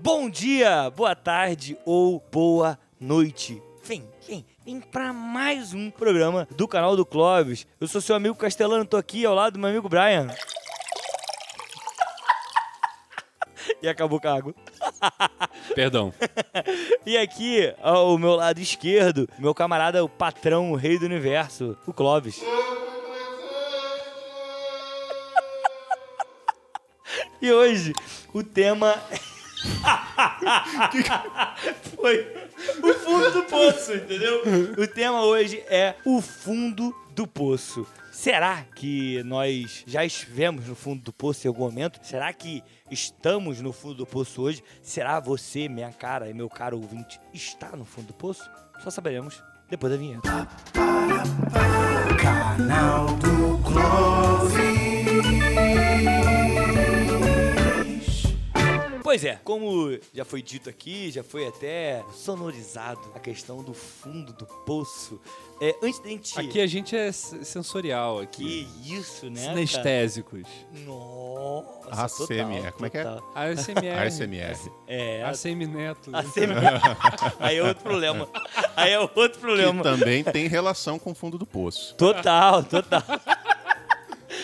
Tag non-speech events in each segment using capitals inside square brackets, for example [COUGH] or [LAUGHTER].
Bom dia, boa tarde ou boa noite. Vem, vem, vem pra mais um programa do canal do Clóvis. Eu sou seu amigo Castelano, tô aqui ao lado do meu amigo Brian. [LAUGHS] e acabou com a água. [LAUGHS] Perdão. E aqui, ao meu lado esquerdo, meu camarada, o patrão, o rei do universo, o Clóvis. E hoje, o tema [LAUGHS] foi o fundo do poço, entendeu? O tema hoje é o fundo do poço. Será que nós já estivemos no fundo do poço em algum momento? Será que estamos no fundo do poço hoje? Será você, minha cara e meu caro ouvinte, está no fundo do poço? Só saberemos depois da vinheta. Canal do Clóvis. Pois é, como já foi dito aqui, já foi até sonorizado a questão do fundo do poço. É, antes da gente. Aqui a gente é sensorial aqui. Que isso, né? cara? Sinestésicos. Nossa, ACMR, total, como é que é? ASMR. ASMR. É, a ACM Neto. [LAUGHS] Aí é outro problema. Aí é outro Que problema. também tem relação com o fundo do poço. Total, total.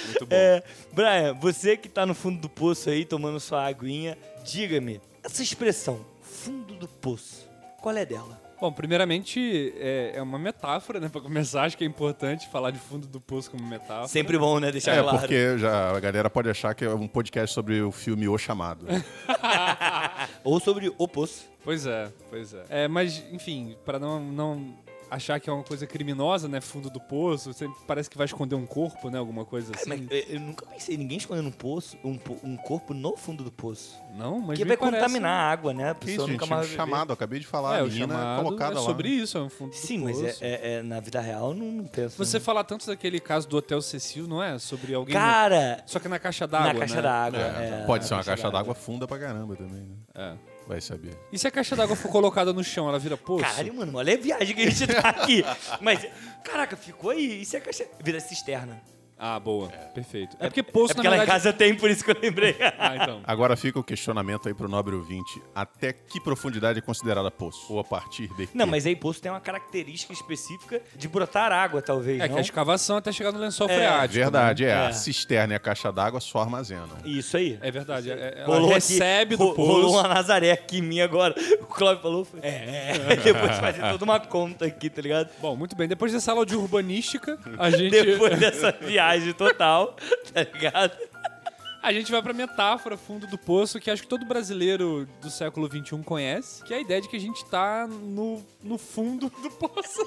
Muito bom. É, Brian, você que tá no fundo do poço aí, tomando sua aguinha, diga-me, essa expressão, fundo do poço, qual é dela? Bom, primeiramente, é, é uma metáfora, né? Pra começar, acho que é importante falar de fundo do poço como metáfora. Sempre bom, né? Deixar É, claro. porque já a galera pode achar que é um podcast sobre o filme O Chamado. [LAUGHS] Ou sobre o poço. Pois é, pois é. É, mas, enfim, pra não, não achar que é uma coisa criminosa, né? Fundo do poço, sempre parece que vai esconder um corpo, né? Alguma coisa assim. Mas eu, eu nunca pensei em ninguém escondendo um poço, um, um corpo no fundo do poço. Não, mas Porque vai parece- contaminar a água, né? A Que pessoa isso, nunca gente? Um mais ver. chamado, acabei de falar. É, a menina chamado colocada é lá. sobre isso, é um fundo Sim, do mas poço. é, é- é- na vida real eu não, não penso. Você né? fala tanto daquele caso do Hotel Cecil, não é? Sobre alguém... Cara, Só que na caixa d'água, na caixa né? d'água. É, é, pode ser uma caixa d'água funda pra caramba também, né? É. Vai saber. E se a caixa d'água for colocada no chão, ela vira poço? Caralho, mano, olha a viagem que a gente tá aqui. Mas, caraca, ficou aí. E se a caixa. Vira cisterna. Ah, boa. Perfeito. É porque poço, é porque na lá em verdade... casa tem, por isso que eu lembrei. Ah, então. [LAUGHS] Agora fica o questionamento aí pro nobre ouvinte. Até que profundidade é considerada poço? Ou a partir de Não, mas aí poço tem uma característica específica de brotar água, talvez. É não? que a escavação até chegar no lençol É, freático. Verdade, é. É. A cisterna e a caixa d'água só armazenam. Isso aí. né? É verdade. é- é- Ela Rolou aqui- recebe ro- do poço. Rolou uma Nazaré aqui em mim agora. [LAUGHS] O Cláudio falou. foi- É, é. [LAUGHS] Depois fazer toda uma conta aqui, tá ligado? Bom, muito bem. Depois dessa aula de urbanística, a gente, Depois dessa viagem total, [LAUGHS] tá ligado? A gente vai pra metáfora fundo do poço, que acho que todo brasileiro do século XXI conhece, que é a ideia de que a gente tá no, no fundo do poço.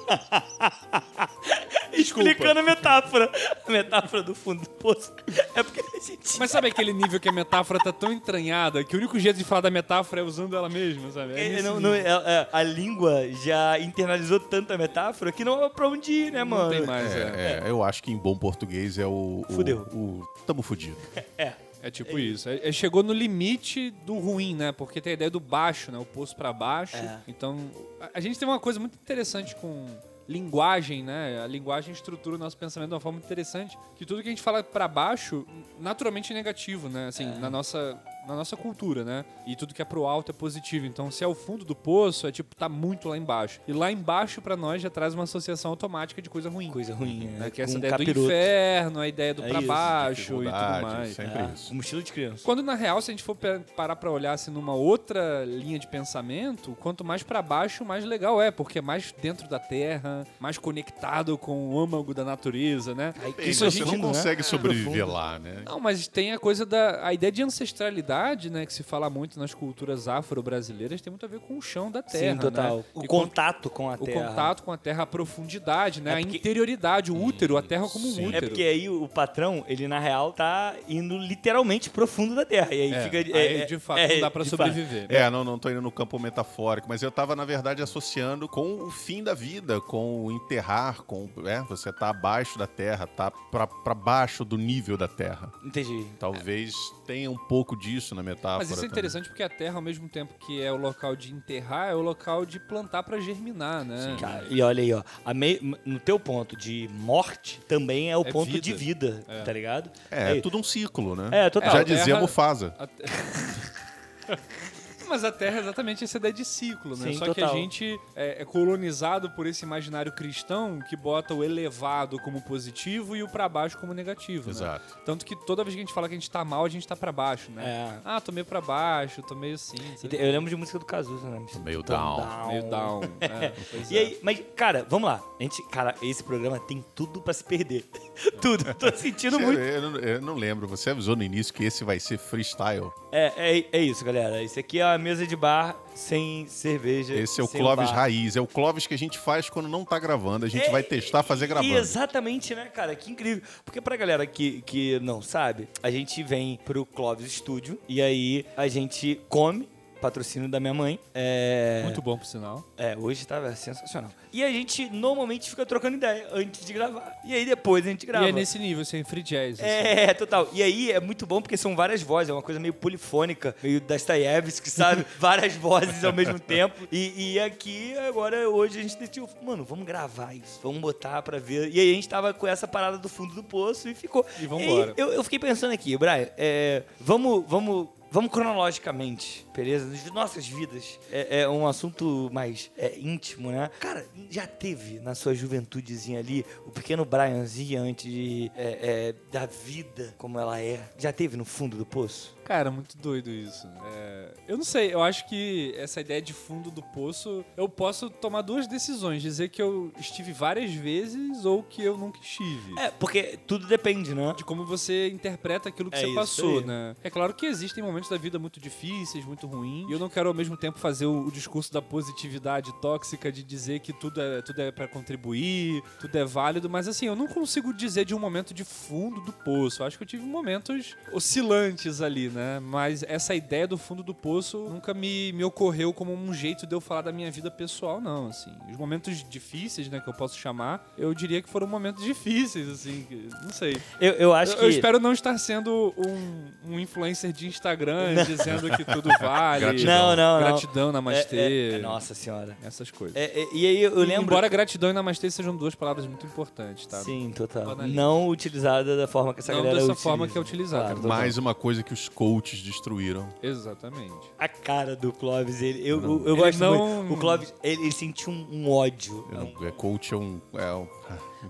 Desculpa. [LAUGHS] Explicando a metáfora. A metáfora do fundo do poço. É porque a gente. Mas sabe aquele nível que a metáfora tá tão entranhada que o único jeito de falar da metáfora é usando ela mesma, sabe? É É, não- não- é- é, a língua já internalizou tanta metáfora que não é pra onde ir, né, mano? Não tem mais, é. É, é, eu acho que em bom português é o. o Fudeu. O, tamo fudido. É. É tipo isso. É- é- chegou no limite do ruim, né? Porque tem a ideia do baixo, né? O poço pra baixo. É. Então, a, a gente tem uma coisa muito interessante com linguagem, né? A linguagem estrutura o nosso pensamento de uma forma interessante. Que tudo que a gente fala pra baixo, naturalmente é negativo, né? Assim, na nossa na nossa cultura, né? E tudo que é pro alto é positivo. Então, se é o fundo do poço, é tipo tá muito lá embaixo. E lá embaixo pra nós já traz uma associação automática de coisa ruim. Coisa ruim, né? né? Que é essa Com ideia do inferno, a ideia do É pra isso, baixo e tudo mais. Sempre É, isso. um estilo de criança. Quando na real, se a gente for parar pra olhar assim numa outra linha de pensamento, quanto mais pra baixo, mais legal é, porque é mais dentro da terra, mais conectado com o âmago da natureza, né? Bem, isso você a não gente consegue É, sobreviver lá, né? Não, mas tem a coisa da a ideia de ancestralidade, né, que se fala muito nas culturas afro-brasileiras, tem muito a ver com o chão da terra, Sim, total. né? O E contato com a o terra. contato com a terra, a profundidade, né? É a porque- interioridade, o útero, a terra como um Sim. útero. É porque aí o patrão, ele na real tá indo literalmente profundo da terra. E aí É, fica. aí, de fato, não dá pra de fato. sobreviver. É, não, não tô indo no campo metafórico, mas eu tava, na verdade, associando com o fim da vida, com o enterrar, com. É, você tá abaixo da terra, tá pra, pra baixo do nível da terra. Entendi. Talvez tenha um pouco disso na metáfora. Mas isso é também. interessante porque a terra, ao mesmo tempo que é o local de enterrar, é o local de plantar pra germinar, né? Cara, e olha aí, ó. a mei- no teu ponto de morte, também é o É ponto vida. de vida, É. tá ligado? É, é tudo um ciclo, né? É, total. Já dizia terra- Mufasa. A [LAUGHS] Mas a Terra é exatamente essa ideia de ciclo, né? Sim, Só que total. a gente é, é colonizado por esse imaginário cristão que bota o elevado como positivo e o pra baixo como negativo, né? Exato. Tanto que toda vez que a gente fala que a gente tá mal, a gente tá pra baixo, né? É. Ah, tô meio pra baixo, tô meio assim, sabe? Eu lembro de música do Cazuza, né? Meio Tô down. meio down. [LAUGHS] É, E é. aí, mas, cara, vamos lá. A gente, cara, esse programa tem tudo pra se perder. [LAUGHS] tudo. Tô sentindo muito. Eu, não- eu não lembro, você avisou no início que esse vai ser freestyle. É, é, é isso, galera. Esse aqui é mesa de bar sem cerveja. Esse é o Clóvis. Raiz, é o Clóvis que a gente faz quando não tá gravando, a gente É, vai testar fazer gravando. Exatamente, né, cara? Que incrível. Porque pra galera que, que não sabe, a gente vem pro Clóvis Studio e aí a gente come, patrocínio da minha mãe. É... Muito bom, por sinal. É, hoje tava sensacional. E a gente normalmente fica trocando ideia antes de gravar. E aí depois a gente grava. E é nesse nível, assim, free jazz. assim. É, total. E aí é muito bom porque são várias vozes, é uma coisa meio polifônica, meio Dostoiévski, sabe? [LAUGHS] várias vozes ao mesmo tempo. E, e aqui, agora, hoje a gente decidiu, mano, vamos gravar isso, vamos botar pra ver. E aí a gente tava com essa parada do fundo do poço e ficou. E vambora. aí eu, eu fiquei pensando aqui, Brian, é, vamos, vamos. Vamos cronologicamente, beleza? De nossas vidas. É, é um assunto mais é, íntimo, né? Cara, já teve na sua juventudezinha ali o pequeno Brianzinho antes de, é, é, da vida como ela é? Já teve no fundo do poço? Cara, muito doido isso. É, eu não sei, eu acho que essa ideia de fundo do poço, eu posso tomar duas decisões: dizer que eu estive várias vezes ou que eu nunca estive. É, porque tudo depende, né? De como você interpreta aquilo que É você passou, aí. né? É claro que existem momentos da vida muito difíceis, muito ruins. E eu não quero ao mesmo tempo fazer o, o discurso da positividade tóxica de dizer que tudo é, tudo é para contribuir, tudo é válido. Mas assim, eu não consigo dizer de um momento de fundo do poço. Eu acho que eu tive momentos oscilantes ali, né? Mas essa ideia do fundo do poço nunca me, me ocorreu como um jeito de eu falar da minha vida pessoal, não. Assim, os momentos difíceis, né, que eu posso chamar, eu diria que foram momentos difíceis, assim. que- Não sei. Eu, eu acho Eu, que. eu espero não estar sendo um, um influencer de Instagram [LAUGHS] dizendo que tudo vale. Não, Gratidão. não, não. Gratidão, namastê. É, é- nossa senhora. Essas coisas. É, é, e aí eu lembro. Embora gratidão e namastê sejam duas palavras muito importantes, tá? Sim, total. Não utilizada da forma que essa Não galera dessa utiliza. forma que é utilizada. Claro. Mais uma coisa que os coaches destruíram. Exatamente. A cara do Clóvis, ele, eu, eu, eu Ele gosto não- muito. O Clóvis, ele, ele sentiu um, um ódio. Eu- É, coach é um. É um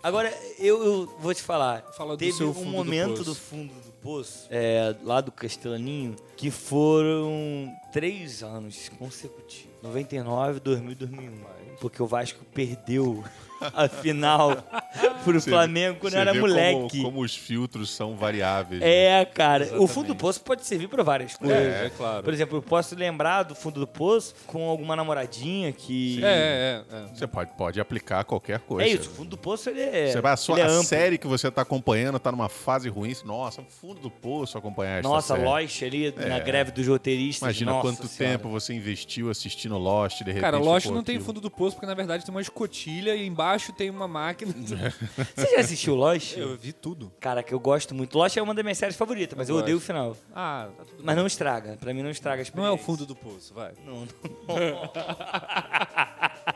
Agora, eu, eu vou te falar. Fala do teve um do momento poço. do fundo do poço, é, lá do Castellaninho, que foram três anos consecutivos. 99, 2000 e 2001. Porque o Vasco perdeu a final [LAUGHS] pro Você- Flamengo quando você era moleque. Como, como os filtros são variáveis. né? É, cara. O Exatamente. fundo do poço pode servir pra várias coisas. É, é claro. Por exemplo, eu posso lembrar do fundo do poço com alguma namoradinha que. É, é, é. Você pode, pode aplicar qualquer coisa. É isso, o fundo do poço ele é. Você vai, a, sua, ele é a amplo. série que você tá acompanhando tá numa fase ruim. Nossa, fundo do poço acompanhar essa Nossa, série. Lost ali na É. greve dos roteiristas. Imagina nossa quanto senhora. tempo você investiu assistindo Lost, de repente. Cara, Lost não tem fundo do poço porque na verdade tem uma escotilha e embaixo tem uma máquina. [LAUGHS] Você já assistiu Lost? Eu vi tudo. Cara, que eu gosto muito. Lost é uma das minhas séries favoritas, mas eu, Eu odeio o final. Ah, tá tudo Mas não estraga. Pra mim não estraga a Não é o fundo do poço, vai. Não, não. [LAUGHS]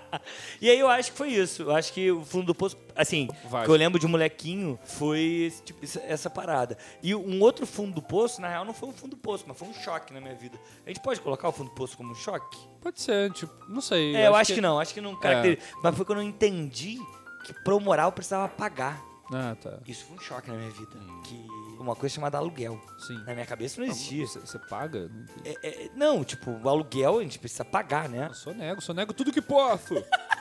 e aí eu acho que foi isso. Eu acho que o fundo do poço, assim, Vai. que eu lembro de molequinho, foi esse tipo, essa, essa parada. E um outro fundo do poço, na real, não foi um fundo do poço, mas foi um choque na minha vida. A gente pode colocar o fundo do poço como um choque? Pode ser, tipo, não sei. é, eu acho que... não, acho que não caracteriza. É. Mas foi quando eu entendi que pro moral eu precisava pagar. Ah, tá. Isso foi um choque na minha vida. Que uma coisa chamada aluguel. Sim. Na minha cabeça não existia. Você, você paga? É, é, não, tipo, o aluguel a gente precisa pagar, né? Eu só nego, só nego tudo que posso. [LAUGHS]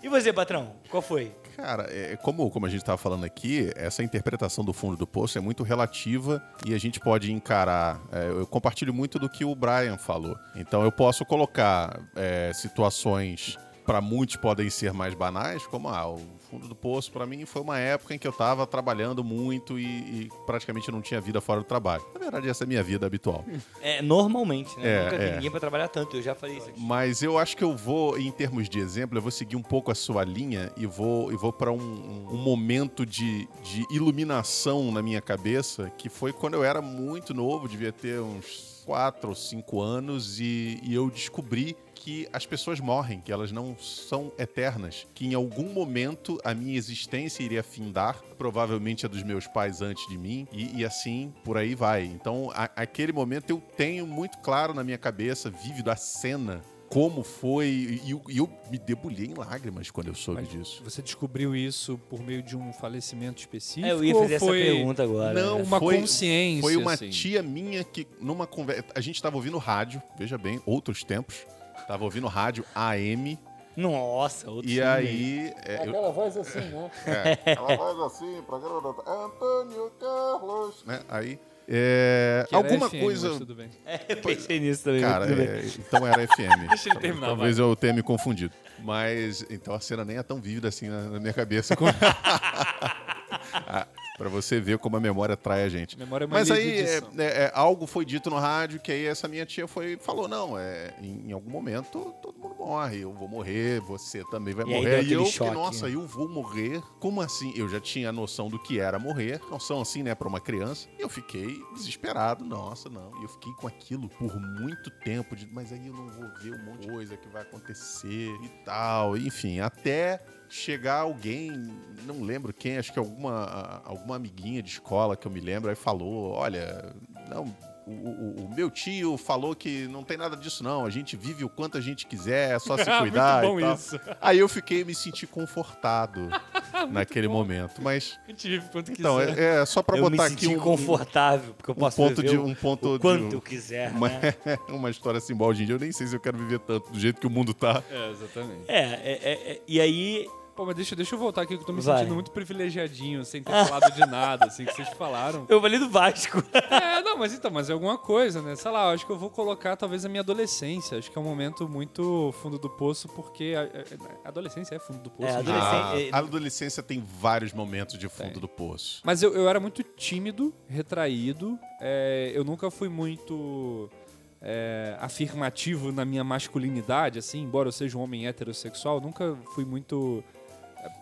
E você, patrão? Qual foi? Cara, é, como, como a gente estava falando aqui, essa interpretação do fundo do poço é muito relativa e a gente pode encarar. é, eu compartilho muito do que o Brian falou. Então eu posso colocar é, situações para muitos podem ser mais banais, como ah, o fundo do poço para mim foi uma época em que eu estava trabalhando muito e, e praticamente não tinha vida fora do trabalho. Na verdade, essa é a minha vida habitual. É, normalmente, né? É, Nunca é. ninguém pra trabalhar tanto, eu já falei isso aqui. Mas eu acho que eu vou, em termos de exemplo, eu vou seguir um pouco a sua linha e vou, e vou para um, um- um momento de, de iluminação na minha cabeça, que foi quando eu era muito novo, devia ter uns quatro ou cinco anos e, e eu descobri que as pessoas morrem, que elas não são eternas, que em algum momento a minha existência iria findar, provavelmente a dos meus pais antes de mim, e, e assim por aí vai. Então, a- aquele momento eu tenho muito claro na minha cabeça, vívido a cena, como foi, e, eu- eu me debulhei em lágrimas quando eu soube Mas disso. Você descobriu isso por meio de um falecimento específico? É, eu ia ou fazer essa foi pergunta agora. Não, né? Uma Foi- consciência. Foi uma assim? tia minha que, numa conversa. A gente tava ouvindo rádio, veja bem, outros tempos. Tava ouvindo rádio AM. Nossa, outro E aí. é, eu- Aquela voz assim, né? ela faz assim, programa do Antônio Carlos. Né? Aí. É, alguma FM, coisa. mas tudo bem. É, eu pensei nisso também. Cara, é, então era FM. Deixa [LAUGHS] ele terminar, Talvez eu tenha me confundido. Mas então a cena nem é tão vívida assim na, na minha cabeça. como- [LAUGHS] [LAUGHS] Ah, Pra você ver como a memória trai a gente. Memória é Mas mania de aí é, é, é, algo foi dito no rádio que aí essa minha tia foi falou não, é em, em algum momento todo mundo morre, eu vou morrer, você também vai E aí morrer. deu E eu choque, nossa, né? eu vou morrer? Como assim? Eu já tinha noção do que era morrer, noção assim, né, pra uma criança. E eu fiquei desesperado, nossa, não. E eu fiquei com aquilo por muito tempo, de, mas aí eu não vou ver um monte de coisa que vai acontecer e tal. Enfim, até chegar alguém, não lembro quem, acho que alguma, alguma amiguinha de escola que eu me lembro, aí falou: olha, não. O, o- o meu tio falou que não tem nada disso, não. A gente vive o quanto a gente quiser, é só se [LAUGHS] Ah, cuidar. muito bom e tal. isso. Aí eu fiquei me senti confortado [LAUGHS] naquele momento. Mas, A gente vive quanto então, quiser. é, é só pra eu botar me aqui senti um, confortável, porque eu um posso ponto viver de o- um ponto o quanto de eu quiser, uma, né? [LAUGHS] uma história assim, igual hoje em dia. Eu nem sei se eu quero viver tanto do jeito que o mundo tá. É, exatamente. É, é, é, é, e aí... Pô, mas deixa, deixa eu voltar aqui que eu tô me Vai. sentindo muito privilegiadinho, sem ter falado de nada, assim, que vocês falaram. Eu falei do Vasco. [LAUGHS] É, não, mas então, mas é alguma coisa, né? Sei lá, eu acho que eu vou colocar talvez a minha adolescência. Acho que é um momento muito fundo do poço, porque a, a- a adolescência é fundo do poço. É, né? adolescente- A, a adolescência tem vários momentos de fundo Tem. do poço. Mas eu, eu era muito tímido, retraído. é, eu nunca fui muito é, afirmativo na minha masculinidade, assim, embora eu seja um homem heterossexual, nunca fui muito é,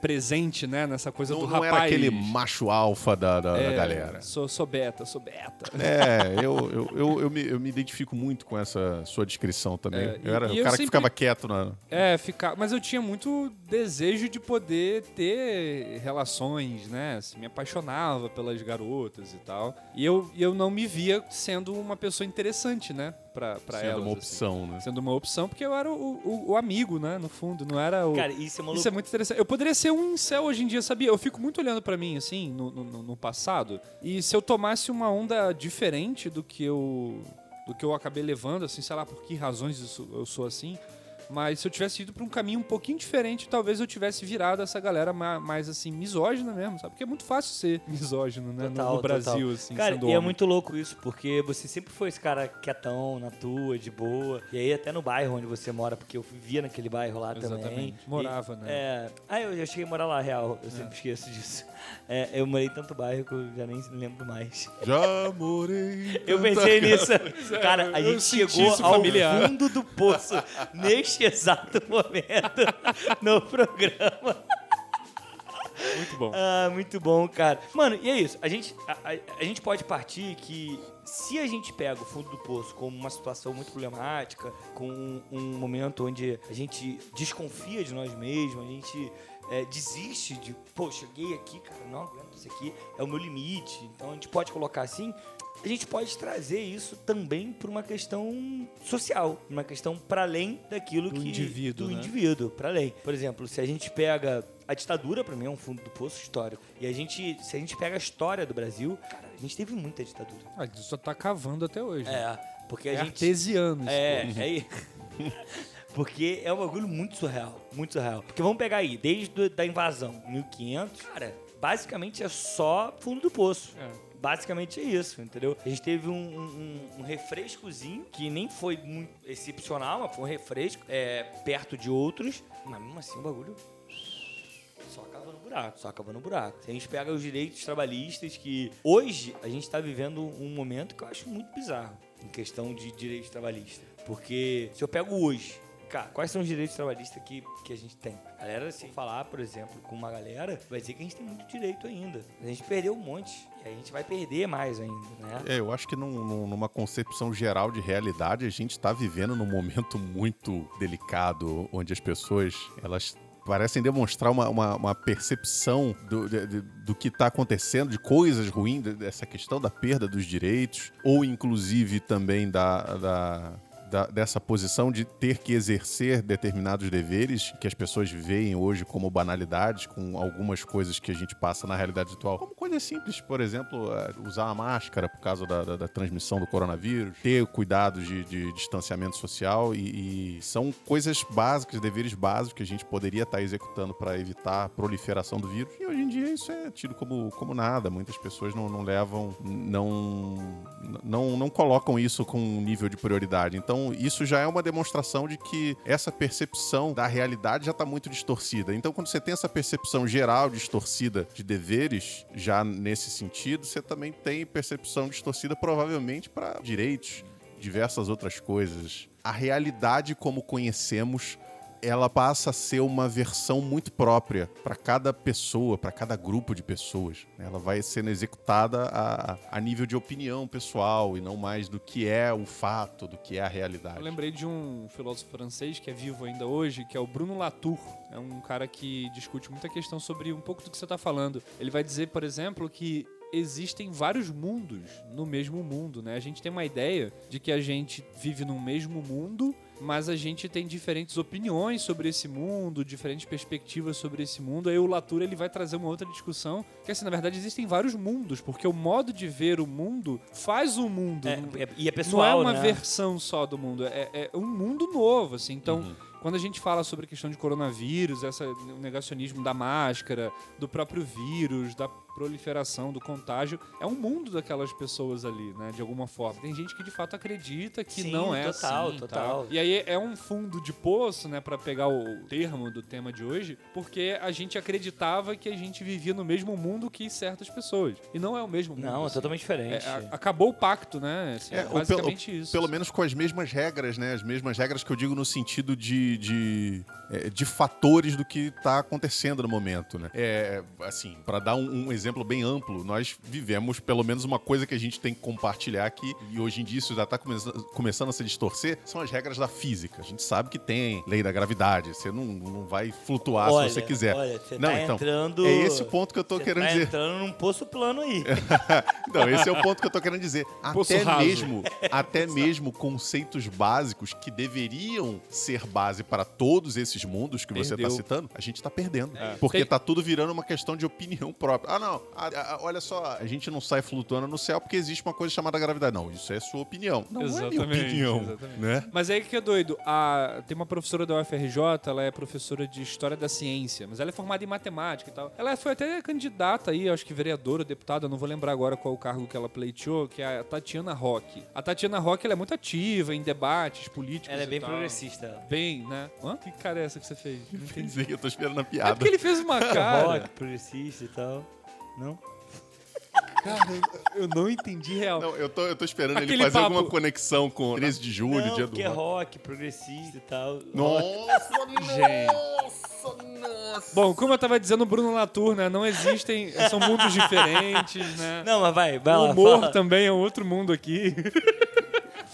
presente, né, nessa coisa Não, do não rapaz. era aquele macho alfa da, da, da É, galera. Sou, sou beta, sou beta. É, eu, eu, eu, eu, me, eu me identifico muito com essa sua descrição também. É, eu era o cara que sempre- ficava quieto na. É, ficar. Mas eu tinha muito desejo de poder ter relações, né? Assim, me apaixonava pelas garotas e tal. E eu, e eu não me via sendo uma pessoa interessante, né? Pra, pra sendo elas. uma assim. opção, né? Sendo uma opção, porque eu era o, o- o amigo, né? No fundo, não era o. Cara, isso é uma Isso é muito interessante. Eu poderia ser um incel hoje em dia, sabia? Eu fico muito olhando pra mim, assim, no, no, no passado. E se eu tomasse uma onda diferente do que eu do que eu acabei levando, assim, sei lá por que razões eu sou assim. Mas se eu tivesse ido pra um caminho um pouquinho diferente, talvez eu tivesse virado essa galera ma- mais, assim, misógina mesmo, sabe? Porque é muito fácil ser [LAUGHS] misógino, né? no- Total, no, Brasil, total. assim, Cara, sendo e é homem. muito louco isso, porque você sempre foi esse cara quietão, na tua, de boa. E aí até no bairro onde você mora, porque eu vivia naquele bairro lá também. Exatamente. Morava, E- né? É. Ah, eu já cheguei a morar lá, real. Eu sempre esqueço disso. É, eu morei em tanto bairro que eu já nem lembro mais. Já morei. [LAUGHS] Eu pensei nisso. Cara, a eu gente chegou ao familiar. fundo do poço neste exato momento no programa. Muito bom. Ah, muito bom, cara. Mano, e é isso. A gente, a, a- a gente pode partir que se a gente pega o fundo do poço como uma situação muito problemática, com um, um momento onde a gente desconfia de nós mesmos, a gente é, desiste de, pô, cheguei aqui, cara, não aguento isso aqui, é o meu limite. Então a gente pode colocar assim. A gente pode trazer isso também para uma questão social, uma questão para além daquilo Do que indivíduo, do né? indivíduo, para além. Por exemplo, se a gente pega a ditadura, para mim é um fundo do poço histórico. E a gente, se a gente pega a história do Brasil, cara, a gente teve muita ditadura. Ah, isso só tá cavando até hoje. É, porque a É gente artesiano isso. é, é. [LAUGHS] Porque é um bagulho muito surreal, muito surreal. Porque vamos pegar aí, desde a da invasão, 1500, cara, basicamente é só fundo do poço. É. Basicamente é isso, entendeu? A gente teve um, um- um refrescozinho, que nem foi muito excepcional, mas foi um refresco, é, perto de outros, mas mesmo assim o bagulho só acaba no buraco, só acaba no buraco. Se a gente pega os direitos trabalhistas, que hoje a gente está vivendo um momento que eu acho muito bizarro em questão de direitos trabalhistas. Porque se eu pego hoje, Cara, quais são os direitos trabalhistas que, que a gente tem? A galera, se falar, por exemplo, com uma galera, vai dizer que a gente tem muito direito ainda. A gente perdeu um monte. E a gente vai perder mais ainda, né? É, eu acho que num- num- numa concepção geral de realidade, a gente está vivendo num momento [LAUGHS] muito delicado, onde as pessoas, elas parecem demonstrar uma, uma- uma percepção do, de- do que está acontecendo, de coisas ruins, de- dessa questão da perda dos direitos, ou inclusive também da- da, da- dessa posição de ter que exercer determinados deveres que as pessoas veem hoje como banalidades, com algumas coisas que a gente passa na realidade atual. Como coisas simples, por exemplo, eh, usar a máscara por causa da, da- da transmissão do coronavírus, ter cuidado de, de distanciamento social e, e são coisas básicas, deveres básicos que a gente poderia estar executando para evitar a proliferação do vírus. E hoje em dia isso é tido como, como nada. Muitas pessoas não, não levam, não, não, não colocam isso com um nível de prioridade. Então, isso já é uma demonstração de que essa percepção da realidade já está muito distorcida. Então, quando você tem essa percepção geral distorcida de deveres, já nesse sentido, você também tem percepção distorcida provavelmente para direitos, diversas outras coisas. A realidade como conhecemos ela passa a ser uma versão muito própria para cada pessoa, para cada grupo de pessoas. Ela vai sendo executada a, a nível de opinião pessoal e não mais do que é o fato, do que é a realidade. Eu lembrei de um filósofo francês que é vivo ainda hoje, que é o Bruno Latour. É um cara que discute muita questão sobre um pouco do que você está falando. Ele vai dizer, por exemplo, que existem vários mundos no mesmo mundo, né? A gente tem uma ideia de que a gente vive num mesmo mundo, mas a gente tem diferentes opiniões sobre esse mundo, diferentes perspectivas sobre esse mundo. Aí o Latour ele vai trazer uma outra discussão, que assim, na verdade existem vários mundos, porque o modo de ver o mundo faz o mundo. É, Não- é- e é pessoal, não é uma né? versão só do mundo, é, é um mundo novo, assim. Então, quando a gente fala sobre a questão de coronavírus, essa, o negacionismo da máscara, do próprio vírus, da proliferação, do contágio, é um mundo daquelas pessoas ali, né? De alguma forma. Tem gente que de fato acredita que Sim, não é total, assim. total. tal. E aí é um fundo de poço, né? Pra pegar o termo do tema de hoje, porque a gente acreditava que a gente vivia no mesmo mundo que certas pessoas. E não é o mesmo mundo. Não, é assim. totalmente diferente. É, a- acabou o pacto, né? Assim, É, é, ou pelo- basicamente isso. Pelo menos com as mesmas regras, né? As mesmas regras que eu digo no sentido de, de, é, de fatores do que está acontecendo no momento, né? É, assim, para dar um, um exemplo bem amplo, nós vivemos pelo menos uma coisa que a gente tem que compartilhar aqui, e hoje em dia isso já está começando a se distorcer, são as regras da física. A gente sabe que tem lei da gravidade, você não, não vai flutuar Olha, se você quiser. Olha, você não, tá então, entrando... é esse o ponto que eu tô você querendo tá dizer. entrando num poço plano aí. [LAUGHS] Não, esse é o ponto que eu tô querendo dizer. [LAUGHS] Poço Até raso. mesmo, [LAUGHS] até mesmo conceitos básicos que deveriam ser base para todos esses mundos que você Perdeu. tá citando, a gente tá perdendo. É. Porque Tem- tá tudo virando uma questão de opinião própria. Ah, não, ah, ah, olha só, a gente não sai flutuando no céu porque existe uma coisa chamada gravidade. Não, isso é sua opinião. Não é minha Exatamente, opinião, exatamente. né? Mas aí que é doido. A, tem uma professora da UFRJ, ela é professora de História da Ciência, mas ela é formada em Matemática e tal. Ela foi até candidata aí, acho que vereadora, deputada, não vou lembrar agora qual o cargo que ela pleiteou, que é a Tatiana Roque. A Tatiana Roque, ela é muito ativa em debates políticos Ela é e bem tal. progressista. Bem, né? Hã? Que cara é essa que você fez? Não [LAUGHS] entendi. Dizer que eu tô esperando a É piada. porque ele fez uma [LAUGHS] cara. Rock, progressista e tal. Não? [LAUGHS] Cara, eu não entendi real. Não, eu tô, eu tô esperando ele Aquele fazer papo- alguma conexão com 13 de julho, não, dia do porque é rock. progressista e tal. Nossa, Gente. nossa, nossa. Bom, como eu tava dizendo, Bruno Latour, né? Não existem. São mundos [LAUGHS] diferentes, né? Não, mas vai, vai o lá, humor fala. também é outro mundo aqui. [LAUGHS]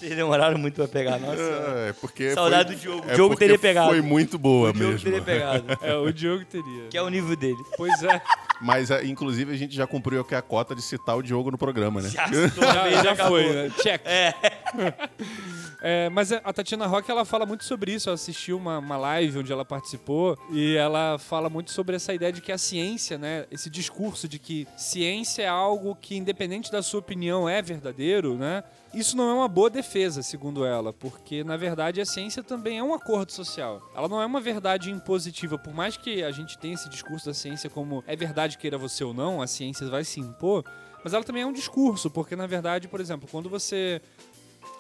Vocês demoraram muito pra pegar, nossa. É, porque Saudade foi- do Diogo. é O Diogo teria pegado. Foi muito boa o Diogo mesmo. teria pegado. É, o Diogo teria. que é o nível dele. Pois é. Mas, é, inclusive, a gente já cumpriu aqui a cota de citar o Diogo no programa, né? Já, Já, já acabou. foi, né? Check. É. [LAUGHS] É, mas a Tatiana Rock, ela fala muito sobre isso. Eu assisti uma, uma live onde ela participou e ela fala muito sobre essa ideia de que a ciência, né? Esse discurso de que ciência é algo que, independente da sua opinião, é verdadeiro, né? Isso não é uma boa defesa, segundo ela, porque na verdade a ciência também é um acordo social. Ela não é uma verdade impositiva, por mais que a gente tenha esse discurso da ciência como é verdade queira você ou não, a ciência vai se impor, mas ela também é um discurso, porque na verdade, por exemplo, quando você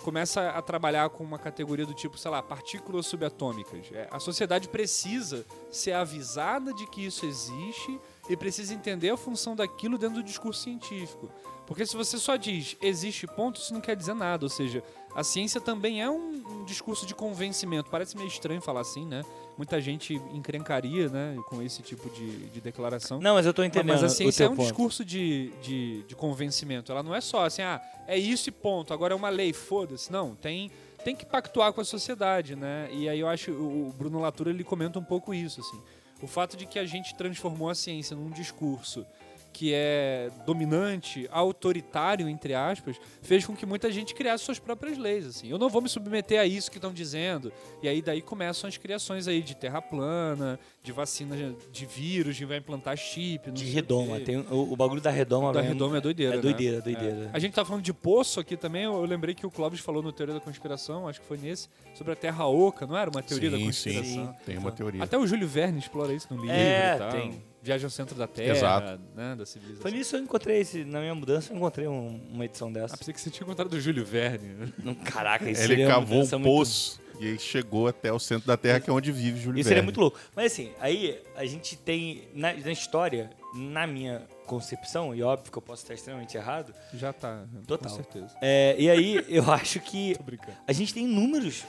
começa a trabalhar com uma categoria do tipo, sei lá, partículas subatômicas. É, A sociedade precisa ser avisada de que isso existe e precisa entender a função daquilo dentro do discurso científico. Porque se você só diz existe ponto, isso não quer dizer nada. Ou seja, a ciência também é um, um discurso de convencimento. Parece meio estranho falar assim, né? Muita gente encrencaria, né, com esse tipo de, de declaração. Não, mas eu tô entendendo Mas a ciência é um ponto. discurso de, de, de convencimento. Ela não é só assim, ah, é isso e ponto, agora é uma lei, foda-se. Não, tem, tem que pactuar com a sociedade, né? E aí eu acho, o o Bruno Latour, ele comenta um pouco isso, assim. O fato de que a gente transformou a ciência num discurso que é dominante, autoritário, entre aspas, fez com que muita gente criasse suas próprias leis, assim. Eu não vou me submeter a isso que estão dizendo. E aí daí começam as criações aí de terra plana, de vacina de vírus, de vai implantar chip, não De redoma. Tem, o, o bagulho da redoma Da mesmo. redoma é doideira, É né? doideira, doideira. A gente tá falando de poço aqui também, eu lembrei que o Clóvis falou no Teoria da Conspiração, acho que foi nesse, sobre a Terra Oca, não era uma teoria da sim, conspiração? sim, tem uma teoria. Até o Júlio Verne explora isso no livro É, e tal. tem. Viagem ao centro da Terra, Exato. né, da civilização. Foi nisso que eu encontrei esse, na minha mudança, eu encontrei um- uma edição Ah, dessa. pensei que você tinha contado do Júlio Verne. Não, caraca, isso Ele cavou um mudança muito- poço e aí chegou até o centro da Terra, que é onde vive Júlio Isso Verne. seria muito louco. Mas assim, aí a gente tem, na, na história, na minha concepção, e óbvio que eu posso estar extremamente errado, Já tá, Total. com certeza. é, e aí eu [LAUGHS] acho que Tô brincando. a gente tem números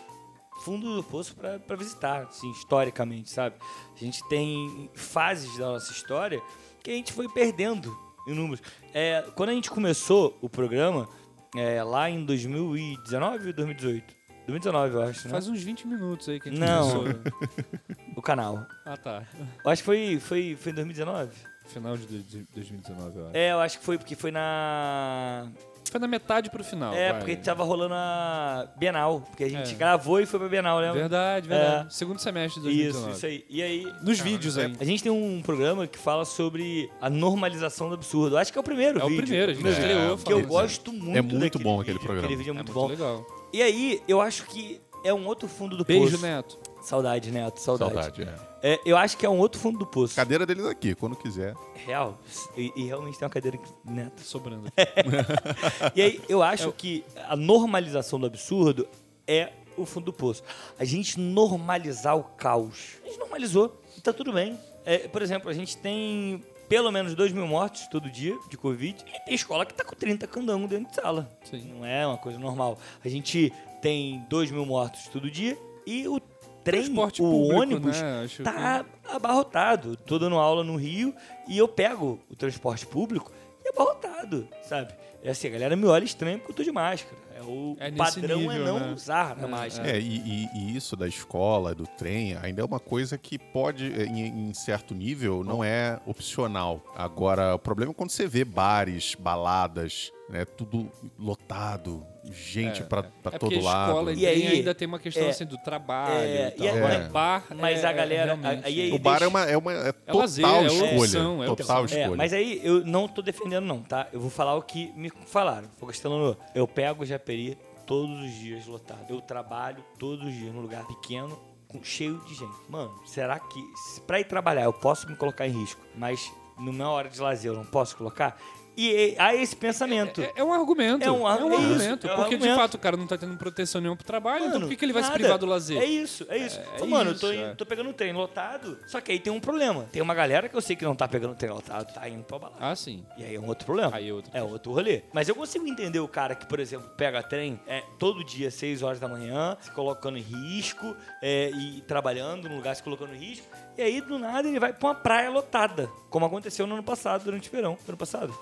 fundo do poço pra pra visitar, assim, historicamente, sabe? A gente tem fases da nossa história que a gente foi perdendo em números. É, quando a gente começou o programa, é, lá em 2019 ou 2018? 2019, eu acho, né? Faz uns 20 minutos aí que a gente Não. começou. [LAUGHS] O canal. ah, tá. Eu acho que foi, foi, foi em 2019. Final de dois- 2019, eu acho. É, eu acho que foi porque foi na. Foi na metade pro final. é, vai. porque tava rolando a Bienal. Porque a gente É. gravou e foi pra Bienal, lembra? Verdade, verdade. Segundo semestre de 2019. Isso, isso aí. E aí. Nos vídeos é- ainda. A gente tem um programa que fala sobre a normalização do absurdo. Eu acho que é o primeiro É o vídeo. primeiro, a gente É, estreou Que eu gosto muito É muito bom aquele vídeo. programa. Aquele vídeo é É muito, muito bom. legal. E aí, eu acho que é um outro fundo do Beijo, poço. Neto. Saudade, Neto. Saudade. Saudade, é. É, eu acho que é um outro fundo do poço. Cadeira deles aqui, quando quiser. Real. E, e realmente tem uma cadeira que... Neto. Sobrando. [LAUGHS] E aí, eu acho É que a normalização do absurdo é o fundo do poço. A gente normalizar o caos. A gente normalizou. E tá tudo bem. É, por exemplo, a gente tem pelo menos 2 mil mortes todo dia de Covid. E tem escola que tá com 30 candangos dentro de sala. Sim. Não é uma coisa normal. A gente tem 2 mil mortos todo dia e o trem, Transporte o público, ônibus, né? Tá abarrotado. Tô dando aula no Rio e eu pego o transporte público e é abarrotado, sabe? É assim, a galera me olha estranho porque eu tô de máscara. É, o É padrão é nível, não né? usar a É, máscara. É, e, e- e isso da escola, do trem, ainda é uma coisa que pode, em, em certo nível, não é opcional. Agora, o problema é quando você vê bares, baladas, né, tudo lotado, gente É, pra, é. pra É todo a lado. escola E aí, ainda tem uma questão é, assim do trabalho é, e tal. e aí- Agora, É. bar Mas é- a galera- realmente- aí- O bar deixa- é uma, é uma é total lazer, é escolha. opção, é total. É, escolha. mas aí eu não tô defendendo não, tá? Eu vou falar o que me falaram. Fogostelano, eu pego o Japeri todos os dias lotado. Eu trabalho todos os dias num lugar pequeno, com- cheio de gente. Mano, será que se pra ir trabalhar eu posso me colocar em risco, mas no minha hora de lazer eu não posso colocar? E há esse pensamento. É, é um argumento. É um ar- é isso, argumento. é um porque de argumento. fato o cara não tá tendo proteção nenhuma pro trabalho, então Mano, por que, que ele vai se nada. privar do lazer? É isso, é isso. É Fala, mano, eu isso, tô, é. indo- tô pegando o trem lotado, só que aí tem um problema. Tem uma galera que eu sei que não tá pegando o trem lotado, tá indo pra balada. Ah, sim. E aí é um outro problema. Aí é outro É outro rolê. Mas eu consigo entender o cara que, por exemplo, pega trem é, todo dia, 6 horas da manhã, se colocando em risco é, e trabalhando num lugar se colocando em risco. E aí, do nada, ele vai pra uma praia lotada. Como aconteceu no ano passado, durante o verão. Ano passado?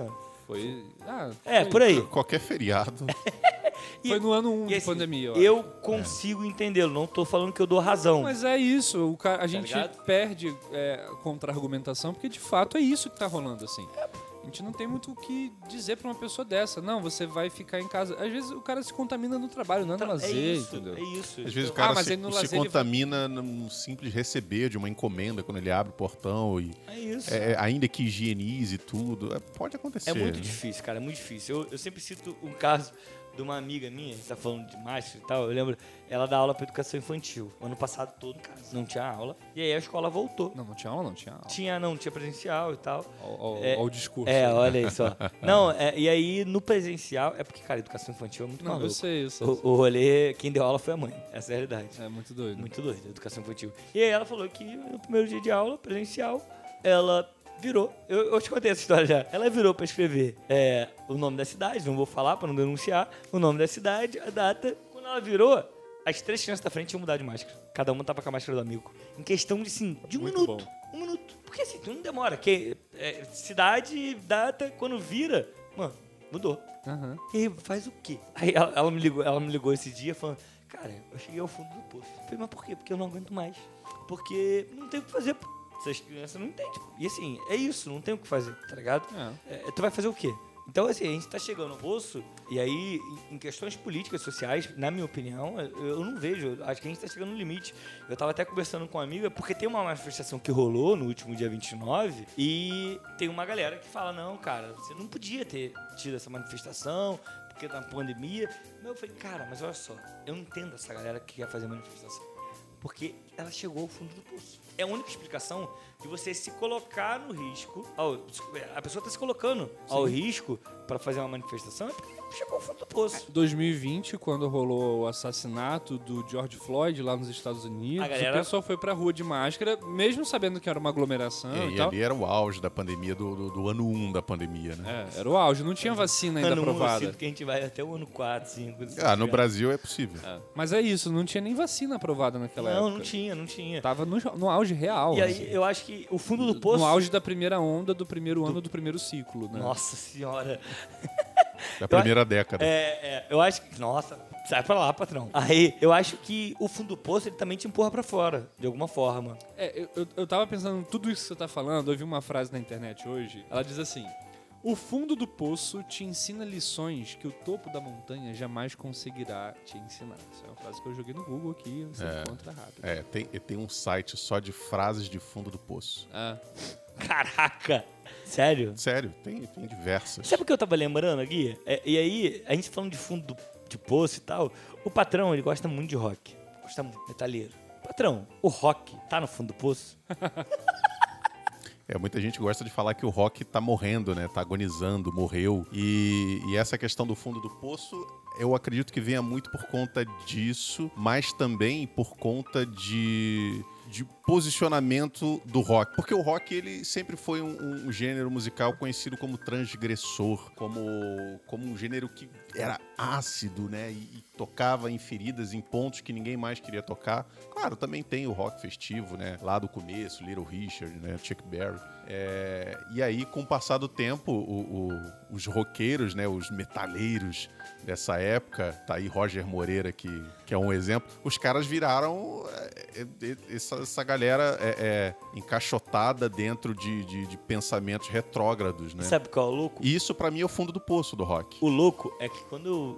Ano. Foi. Ah, É, foi, por aí. Qualquer feriado. E- [LAUGHS] Foi no ano 1 E de assim, pandemia. Eu, eu consigo entendê-lo. Não tô falando que eu dou razão. Mas é isso, cara, a gente ligado? perde é, contra-argumentação, porque de fato é isso que tá rolando, assim. A gente não tem muito o que dizer pra uma pessoa dessa. Não, você vai ficar em casa. Às vezes o cara se contamina no trabalho, não é no Então, lazer, é isso, entendeu? é isso. Às vezes o Ah, cara mas se, se lazer ele contamina num simples receber de uma encomenda quando ele abre o portão e É isso. é, ainda que higienize tudo, é, pode acontecer. É muito né? difícil, cara, é muito difícil. Eu, eu sempre cito um caso de uma amiga minha, que tá falando de máscara e tal, eu lembro, ela dá aula pra educação infantil. Ano passado todo em casa. Não tinha aula. E aí a escola voltou. Não, não tinha aula, não tinha aula. Tinha, não, tinha presencial e tal. Ó, ó, É, ó o discurso. É, olha aí só. [LAUGHS] Não, é, e aí no presencial, é porque, cara, educação infantil é muito Não, eu maluco. sei, eu sei. O, o rolê, quem deu aula foi a mãe. Essa é a realidade. É muito doido. Muito doido, educação infantil. E aí ela falou que no primeiro dia de aula, presencial, ela virou. Eu, eu te contei essa história já. Ela virou pra escrever é, o nome da cidade, não vou falar pra não denunciar, o nome da cidade, a data. Quando ela virou, as três crianças da frente iam mudar de máscara. Cada uma tava com a máscara do amigo. Em questão de, assim, de um Muito minuto. bom. Um minuto. Porque assim, não demora. Que, é, cidade, data, quando vira, mano, mudou. Aham. E aí, faz o quê? Aí ela, ela me ligou, ela me ligou esse dia falando, cara, eu cheguei ao fundo do poço. Eu falei, mas por quê? Porque eu não aguento mais. Porque não tem o que fazer. pô. Essas crianças não entendem. pô. E assim, é isso, não tem o que fazer, tá ligado? É. É, tu vai fazer o quê? Então, assim, a gente tá chegando ao poço, e aí, em- questões políticas, sociais, na minha opinião, eu não vejo. Acho que a gente tá chegando no limite. Eu tava até conversando com uma amiga, porque tem uma manifestação que rolou no último dia 29, e tem uma galera que fala: não, cara, você não podia ter tido essa manifestação, porque da pandemia. Mas eu falei, cara, mas olha só, eu não entendo essa galera que quer fazer manifestação. Porque ela chegou ao fundo do poço. É a única explicação de você se colocar no risco. ao- a pessoa está se colocando ao risco para fazer uma manifestação é porque chegou ao fundo do poço. 2020, quando rolou o assassinato do George Floyd lá nos Estados Unidos, A galera- o pessoal foi pra rua de máscara, mesmo sabendo que era uma aglomeração É, e, e tal. ali era o auge da pandemia, do, do, do ano 1 da pandemia, né? É, era o auge, não tinha vacina ainda Ano um, eu aprovada. sinto que a gente vai até o ano 4, 5. Ah, no Brasil é possível. É. Mas é isso, não tinha nem vacina aprovada naquela Não, época. não tinha, não tinha. Tava no, no auge real. E assim. aí eu acho que o fundo do poço. No auge da primeira onda do primeiro ano do primeiro ciclo, né? Nossa senhora. Da primeira década. É, é, eu acho que. Nossa, sai pra lá, patrão. Aí, eu acho que o fundo do poço ele também te empurra pra fora, de alguma forma. É, eu, eu, eu tava pensando em tudo isso que você tá falando, eu vi uma frase na internet hoje, ela diz assim: O fundo do poço te ensina lições que o topo da montanha jamais conseguirá te ensinar. Isso é uma frase que eu joguei no Google aqui, você É. encontra rápido. É, tem, tem um site só de frases de fundo do poço. Ah, Caraca! Sério? Sério, tem, tem diversas. Sabe o que eu tava lembrando aqui? É, e aí, a gente falando de fundo do, de poço e tal, o patrão, ele gosta muito de rock. Gosta muito, metalheiro. Patrão, o rock tá no fundo do poço? É, muita gente gosta de falar que o rock tá morrendo, né? Tá agonizando, morreu. E, e essa questão do fundo do poço, eu acredito que venha muito por conta disso, mas também por conta de, de posicionamento do rock. Porque o rock, ele sempre foi um, um gênero musical conhecido como transgressor, como, como um gênero que era ácido, né? E, e tocava em feridas, em pontos que ninguém mais queria tocar. Claro, também tem o rock festivo, né? Lá do começo, Little Richard, né? Chuck Berry. É, e aí, com o passar do tempo, o- o- os roqueiros, né? Os metaleiros dessa época, tá aí Roger Moreira, que, que é um exemplo, os caras viraram é, é, essa, essa galera é, é, encaixotada dentro de, de- de pensamentos retrógrados, né? Sabe qual é o louco? E isso, pra mim, é o fundo do poço do rock. O louco é que quando eu,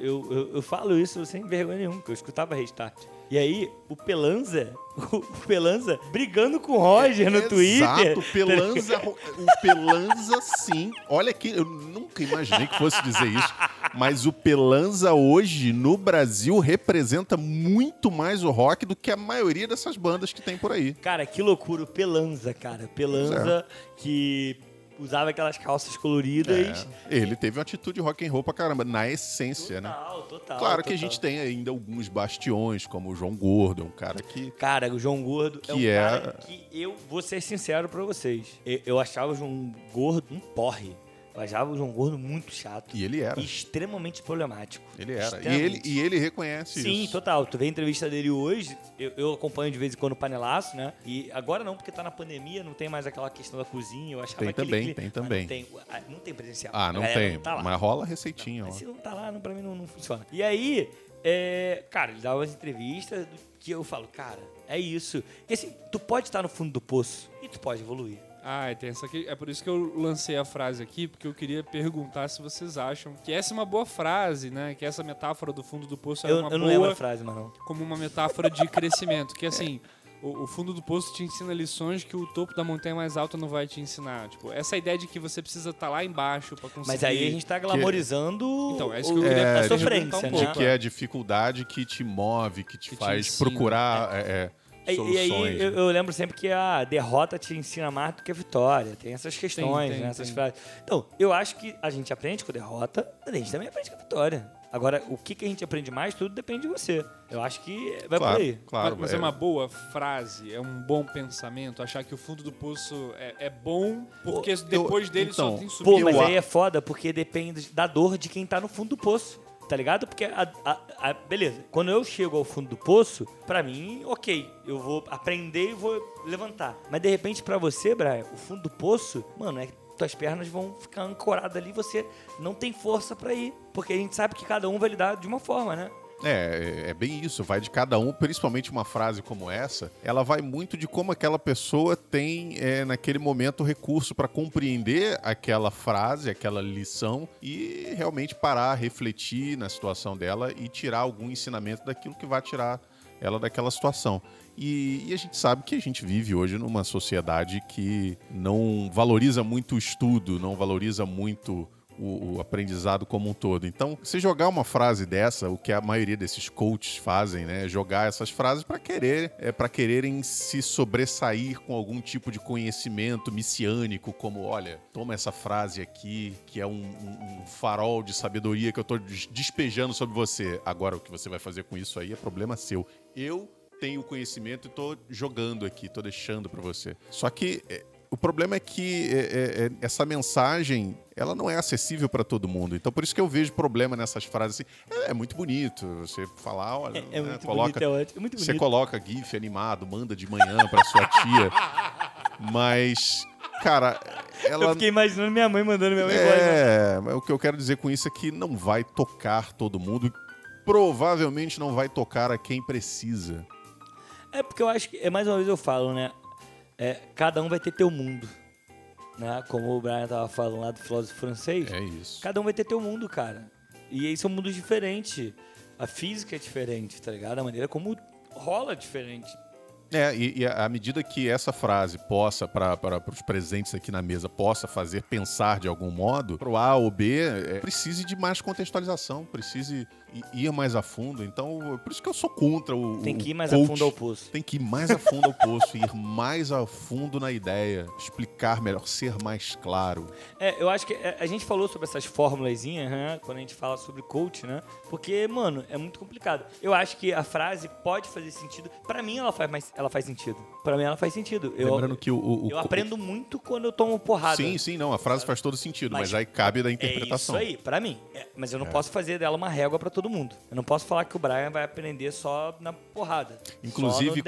eu, eu, eu falo isso sem vergonha nenhuma, que eu escutava Restart. E aí, o Pelanza, [LAUGHS] o Pelanza brigando com o Roger no Twitter. Exato, o Pelanza, o Pelanza sim. Olha que eu nunca imaginei que fosse dizer isso, mas o Pelanza hoje no Brasil representa muito mais o rock do que a maioria dessas bandas que tem por aí. Cara, que loucura, o Pelanza, cara. Pelanza É. que usava aquelas calças coloridas. É, ele teve uma atitude rock and roll pra caramba, na essência, né? Total, total. Claro que a total. gente tem ainda alguns bastiões, como o João Gordo, um cara que Cara, o João Gordo é um Que é- cara que eu vou ser sincero pra vocês. Eu, eu achava o João Gordo um porre. Eu achava o João Gordo muito chato. e ele era. E extremamente problemático. Ele era. E ele, e ele reconhece Sim, isso. total. Tu vê a entrevista dele hoje, eu, eu acompanho de vez em quando o panelaço, né? E agora não, porque tá na pandemia, não tem mais aquela questão da cozinha. Eu achava Tem aquele também, tem Mas também. Não tem, ah, não tem presencial. Ah, não tem. tá lá. mas rola receitinha, Mas ó. se não tá lá, não, pra mim não, não funciona. E aí, é, cara, ele dava umas entrevistas que eu falo, cara, é isso. E assim, tu pode estar no fundo do poço e tu pode evoluir. Ah, tem essa aqui. É por isso que eu lancei a frase aqui, porque eu queria perguntar se vocês acham que essa é uma boa frase, né? Que essa metáfora do fundo do poço é uma eu não lembro boa a frase, mas não. como uma metáfora de crescimento. Que assim, o, o fundo do poço te ensina lições que o topo da montanha mais alta não vai te ensinar. Tipo, essa ideia de que você precisa estar lá embaixo pra conseguir. Mas aí a gente tá glamorizando Então, é isso que o- eu queria a perguntar um sofrência, pouco. né? que é a dificuldade que te move, que te Que te faz ensina. procurar é, é, E, e aí soluções. eu, né? eu lembro sempre que a derrota te ensina mais do que a vitória. Tem essas questões, tem, né? Essas tem. frases. Então, eu acho que a gente aprende com a derrota, mas a gente também aprende com a vitória. Agora, o que, que a gente aprende mais, tudo depende de você. Eu acho que vai por Claro, aí. claro. mas, mas é uma boa frase, é um bom pensamento, achar que o fundo do poço é, é bom, porque depois dele então, só tem Pô, subido. mas Eu aí é foda porque depende da dor de quem tá no fundo do poço. Tá ligado? Porque, a, a- a- beleza, quando eu chego ao fundo do poço, pra mim, ok, eu vou aprender e vou levantar. Mas de repente, pra você, Brian, o fundo do poço, mano, é que tuas pernas vão ficar ancoradas ali, você não tem força pra ir. Porque a gente sabe que cada um vai lidar de uma forma, né? É, é bem isso, vai de cada um, principalmente uma frase como essa, ela vai muito de como aquela pessoa tem, é, naquele momento, recurso para compreender aquela frase, aquela lição e realmente parar, refletir na situação dela e tirar algum ensinamento daquilo que vai tirar ela daquela situação. E, e a gente sabe que a gente vive hoje numa sociedade que não valoriza muito o estudo, não valoriza muito o, o aprendizado como um todo. Então, se jogar uma frase dessa, o que a maioria desses coaches fazem, né, é jogar essas frases para querer, é para quererem se sobressair com algum tipo de conhecimento missiânico, como, olha, toma essa frase aqui, que é um, um- um farol de sabedoria que eu des- despejando sobre você. Agora, o que você vai fazer com isso aí é problema seu. Eu tenho conhecimento e tô jogando aqui, tô deixando para você. Só que é, o problema é que é, é, é, essa mensagem ela não é acessível para todo mundo. Então por isso que eu vejo problema nessas frases assim. É, é muito bonito você falar, olha, É, é né, coloca, bonito, é muito você bonito. coloca GIF animado, manda de manhã para sua tia, [LAUGHS] mas cara, ela Eu fiquei imaginando minha mãe mandando minha mãe embora. é, mas o que eu quero dizer com isso é que não vai tocar todo mundo. Provavelmente não vai tocar a quem precisa. É porque eu acho que, é mais uma vez eu falo, né? É, cada um vai ter teu mundo. Né? Como o Brian tava falando lá do filósofo francês. É isso. Cada um vai ter teu mundo, cara. E aí são mundos diferentes. A física é diferente, tá ligado? A maneira como rola é diferente. É, e, e à medida que essa frase possa, para os presentes aqui na mesa, possa fazer pensar de algum modo, pro A ou B, é, precise de mais contextualização, precise i- ir mais a fundo. Então, por isso que eu sou contra o. Tem que ir mais coach. a fundo ao poço. Tem que ir mais a fundo ao poço, ir mais a fundo na ideia, explicar melhor, ser mais claro. É, eu acho que é, a gente falou sobre essas formulazinhas, né? Quando a gente fala sobre coach, né? Porque, mano, é muito complicado. Eu acho que a frase pode fazer sentido. Pra mim, ela faz, mais, ela faz sentido. Pra mim, ela faz sentido. Eu, Lembrando que o. o- o- eu aprendo muito quando eu tomo porrada. Sim, sim, não, a frase faz todo sentido, mas, Mas aí cabe da É interpretação. isso aí, pra mim. É, mas eu não posso fazer dela uma régua pra todo mundo. Eu não posso falar que o Brian vai aprender só na porrada. Inclusive,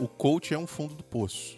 o coach é um fundo do poço.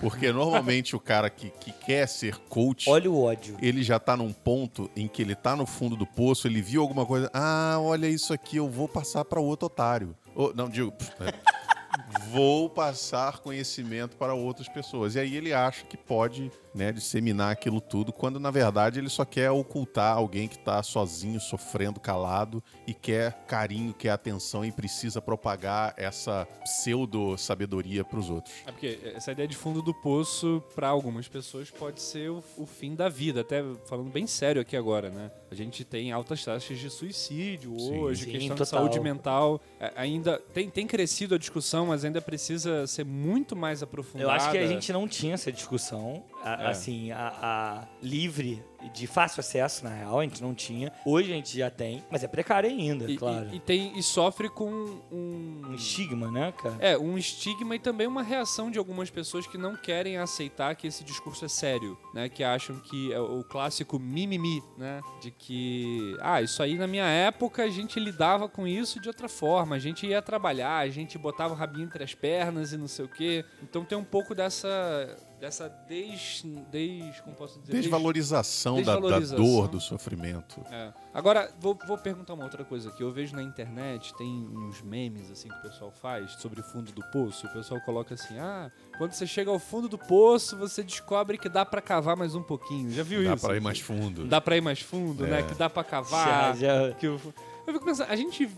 Porque normalmente o cara que, que quer ser coach, Olha o ódio. ele já tá num ponto em que ele tá no fundo do poço, ele viu alguma coisa, ah, olha isso aqui, eu vou passar para outro otário. Ou, não, digo, [LAUGHS] vou passar conhecimento para outras pessoas. E aí ele acha que pode né, disseminar aquilo tudo, quando na verdade ele só quer ocultar alguém que tá sozinho, sofrendo, calado e quer carinho, quer atenção e precisa propagar essa pseudo-sabedoria para os outros. É porque essa ideia de fundo do poço, pra algumas pessoas, pode ser o, o fim da vida. Até falando bem sério aqui agora, né? A gente tem altas taxas de suicídio Sim. hoje, Sim, questão de total. saúde mental. Ainda tem, tem crescido a discussão, mas ainda precisa ser muito mais aprofundada. Eu acho que a gente não tinha essa discussão, a- É. assim, a, a livre de fácil acesso, na real, a gente não tinha. Hoje a gente já tem, mas é precário ainda, E, claro. e, e tem, e sofre com Um um. estigma, né, cara? É, um estigma e também uma reação de algumas pessoas que não querem aceitar que esse discurso é sério, né? Que acham que é o clássico mimimi, né? De que, ah, isso aí na minha época a gente lidava com isso de outra forma. A gente ia trabalhar, a gente botava o rabinho entre as pernas e não sei o quê. Então tem um pouco dessa dessa des, des como posso dizer, Des- Desvalorização, da- Da, Desvalorização. dor, do sofrimento. é. Agora, vou, vou perguntar uma outra coisa aqui. Eu vejo na internet, tem uns memes assim que o pessoal faz sobre o fundo do poço. O pessoal coloca assim: ah, quando você chega ao fundo do poço, você descobre que dá pra cavar mais um pouquinho. Já viu Dá isso? para ir mais fundo. Dá pra ir mais fundo, né? É. Que dá pra cavar. Já, já. que o- Eu fico pensando, a gente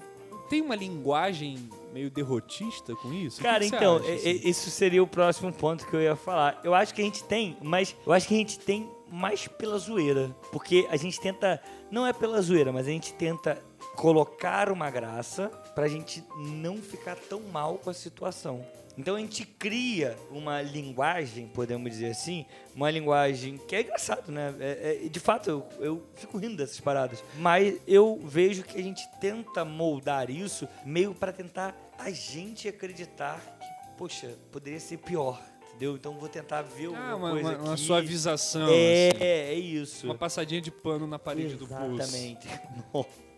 tem uma linguagem meio derrotista com isso? Cara, então, acha, e- assim? e- isso seria o próximo ponto que eu ia falar. Eu acho que a gente tem, mas eu acho que a gente tem mais pela zoeira. Porque a gente tenta, não é pela zoeira, mas a gente tenta colocar uma graça pra gente não ficar tão mal com a situação. Então a gente cria uma linguagem, podemos dizer assim, uma linguagem que é engraçado, né? É- é- de fato, eu, eu fico rindo dessas paradas. Mas eu vejo que a gente tenta moldar isso meio pra tentar a gente acreditar que, poxa, poderia ser pior. Entendeu? Então vou tentar ver alguma Ah, uma, coisa uma, uma aqui. suavização. É, assim. é isso. Uma passadinha de pano na parede do pulso. Exatamente. [LAUGHS]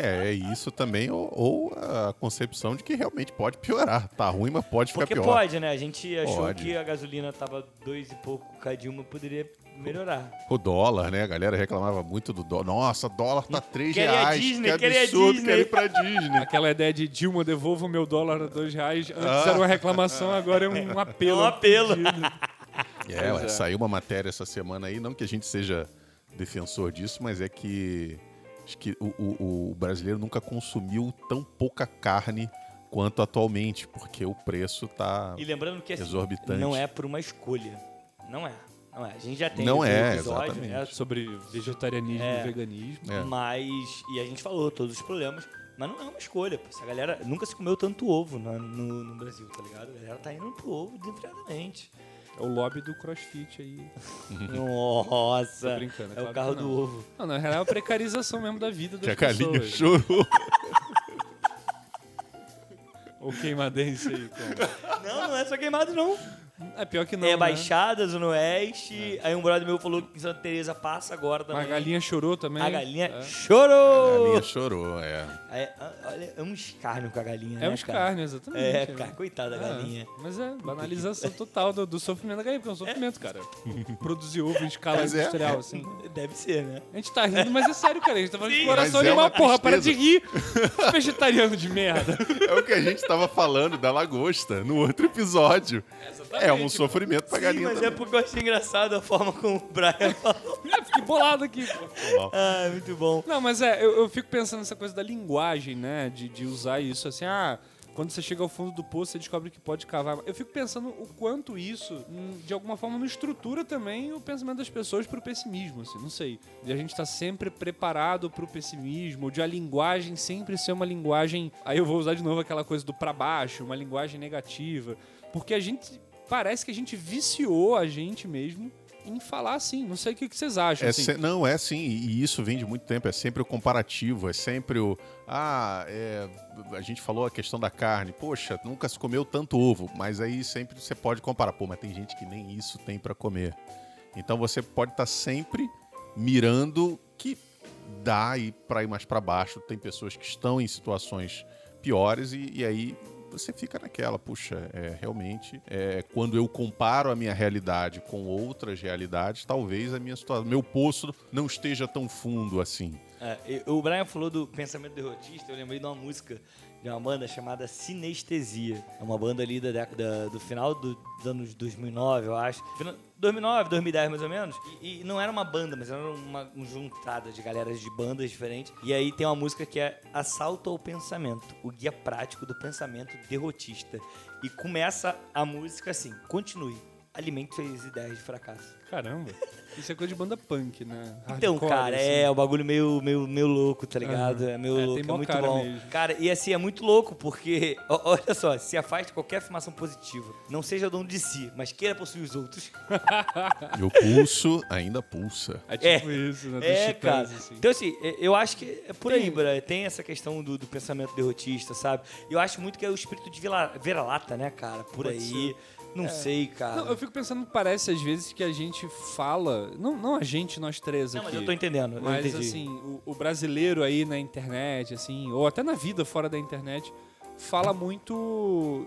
É, é isso também, ou, ou a concepção de que realmente pode piorar. Tá ruim, mas pode ficar Porque pior. pode, né? A gente achou Pode. que a gasolina tava dois e pouco cada uma, poderia melhorar. O dólar, né? A galera reclamava muito do dólar. Nossa, dólar tá 3 Queria reais. Disney, que queria absurdo, Disney. quero ir pra Disney. Aquela ideia de Dilma, devolva o meu dólar a dois reais. Antes Ah. era uma reclamação, agora é um apelo. É um apelo. [LAUGHS] É, é. saiu uma matéria essa semana aí, não que a gente seja defensor disso, mas é que, acho que o, o- o brasileiro nunca consumiu tão pouca carne quanto atualmente, porque o preço tá. E lembrando que assim, Exorbitante. não é por uma escolha. Não é. Não é. A gente já tem Não um é, episódio, exatamente. né? Sobre vegetarianismo É. e veganismo. É. Mas. E a gente falou todos os problemas. Mas não é uma escolha. Essa galera nunca se comeu tanto ovo no, no, no Brasil, tá ligado? A galera tá indo pro ovo desenfreadamente. É o lobby do crossfit aí. [LAUGHS] Nossa! Tô brincando, é É claro o carro que do ovo. Não, na real é a precarização mesmo da vida das Que a galinha pessoas. chorou. [LAUGHS] Ou queimadense aí. como? Não, não é só queimado, não. É pior que não, é né? Baixada, Zona Oeste. Aí um brother meu falou que em Santa Teresa passa agora também. A galinha chorou também. A galinha É, A chorou! galinha chorou, é. É, olha, é um escárnio com a galinha, é né, um cara? escárnio, exatamente. É, né? cara, coitada da É, galinha. Mas é, banalização total do, do sofrimento da galinha, porque é um sofrimento, cara. [LAUGHS] Produzir ovo em escala Mas é, industrial, é. assim. Deve ser, né? A gente tá rindo, mas é sério, cara. A gente tá falando de coração é animal. uma Porra, para de rir. [LAUGHS] Vegetariano de merda. É o que a gente tava falando da lagosta no outro episódio. É um sofrimento pra Sim, galinha mas é também. porque eu achei engraçado a forma como o Brian falou. É, fiquei bolado aqui, pô. Ah, muito bom. Não, mas é, eu, eu fico pensando nessa coisa da linguagem, né? De, de usar isso assim, ah, quando você chega ao fundo do poço, você descobre que pode cavar. Eu fico pensando o quanto isso, hum, de alguma forma, não estrutura também o pensamento das pessoas pro pessimismo, assim, não sei. De a gente estar sempre preparado pro pessimismo, de a linguagem sempre ser uma linguagem. Aí eu vou usar de novo aquela coisa do pra baixo, uma linguagem negativa. Porque a gente. Parece que a gente viciou a gente mesmo em falar assim. Não sei o que vocês acham. É assim. se- não, é sim, e isso vem de muito tempo, é sempre o comparativo, é sempre o. Ah, é, a gente falou a questão da carne, poxa, nunca se comeu tanto ovo, mas aí sempre você pode comparar, pô, mas tem gente que nem isso tem pra comer. Então você pode estar sempre mirando que dá e para ir mais para baixo, tem pessoas que estão em situações piores e, e aí você fica naquela, puxa, é, realmente, é, quando eu comparo a minha realidade com outras realidades, talvez a minha situação, meu poço não esteja tão fundo assim. É, o Brian falou do pensamento derrotista, eu lembrei de uma música de uma banda chamada Sinestesia. É uma banda ali da década do final do- dos anos 2009, eu acho. Fina- 2009, 2010 mais ou menos. E, e não era uma banda, mas era uma um juntada de galeras de bandas diferentes. E aí tem uma música que é Assalto ao Pensamento, o guia prático do pensamento derrotista. E começa a música assim: continue, alimente suas ideias de fracasso. Caramba. Isso é coisa de banda punk, né? Então, Hardcore, cara, assim. é o bagulho meio, meio, meio louco, tá ligado? Aham. É meio É, louco, tem é muito cara bom. mesmo. Cara, e assim, é muito louco, porque, ó- olha só, se afaste de qualquer afirmação positiva. Não seja dono de si, mas queira possuir os outros. E o pulso ainda pulsa. É tipo isso, né? Dos É, titãs, cara. assim. Então, assim, é- eu acho que é por aí, Tem- Bra. Tem essa questão do, do pensamento derrotista, sabe? Eu acho muito que é o espírito de vira- vira-lata, né, cara? Por Pode aí. Não sei, cara. Não, eu fico pensando que parece às vezes que a gente fala. Não, não a gente, nós três Não, aqui. mas eu tô entendendo. eu Mas assim, o, o brasileiro aí na internet, assim, ou até na vida fora da internet, fala muito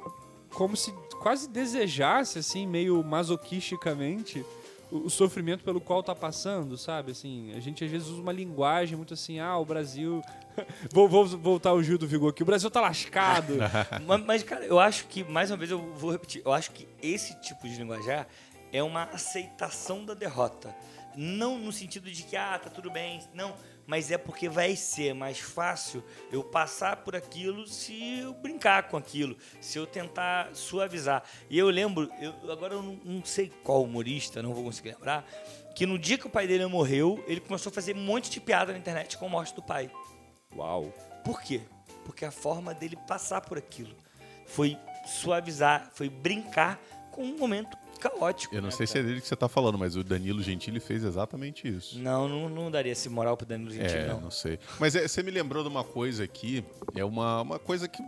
como se quase desejasse, assim, meio masoquisticamente, o, o sofrimento pelo qual tá passando, sabe? Assim, a gente às vezes usa uma linguagem muito assim, ah, o Brasil. [LAUGHS] vou, vou voltar o Gil do Vigor aqui, o Brasil tá lascado. [LAUGHS] Mas, mas, cara, eu acho que, mais uma vez, eu vou repetir. Eu acho que esse tipo de linguajar é uma aceitação da derrota. Não no sentido de que, ah, tá tudo bem. Não, mas é porque vai ser mais fácil eu passar por aquilo se eu brincar com aquilo, se eu tentar suavizar. E eu lembro, eu, agora eu não, não sei qual humorista, não vou conseguir lembrar, que no dia que o pai dele morreu, ele começou a fazer um monte de piada na internet com a morte do pai. Uau. Por quê? porque a forma dele passar por aquilo foi suavizar, foi brincar com um momento caótico. Eu não né, sei se cara? é dele que você tá falando, mas o Danilo Gentili fez exatamente isso. Não, não, não daria esse moral pro Danilo Gentili, É, não. não sei. Mas é, você me lembrou de uma coisa aqui, é uma, uma coisa que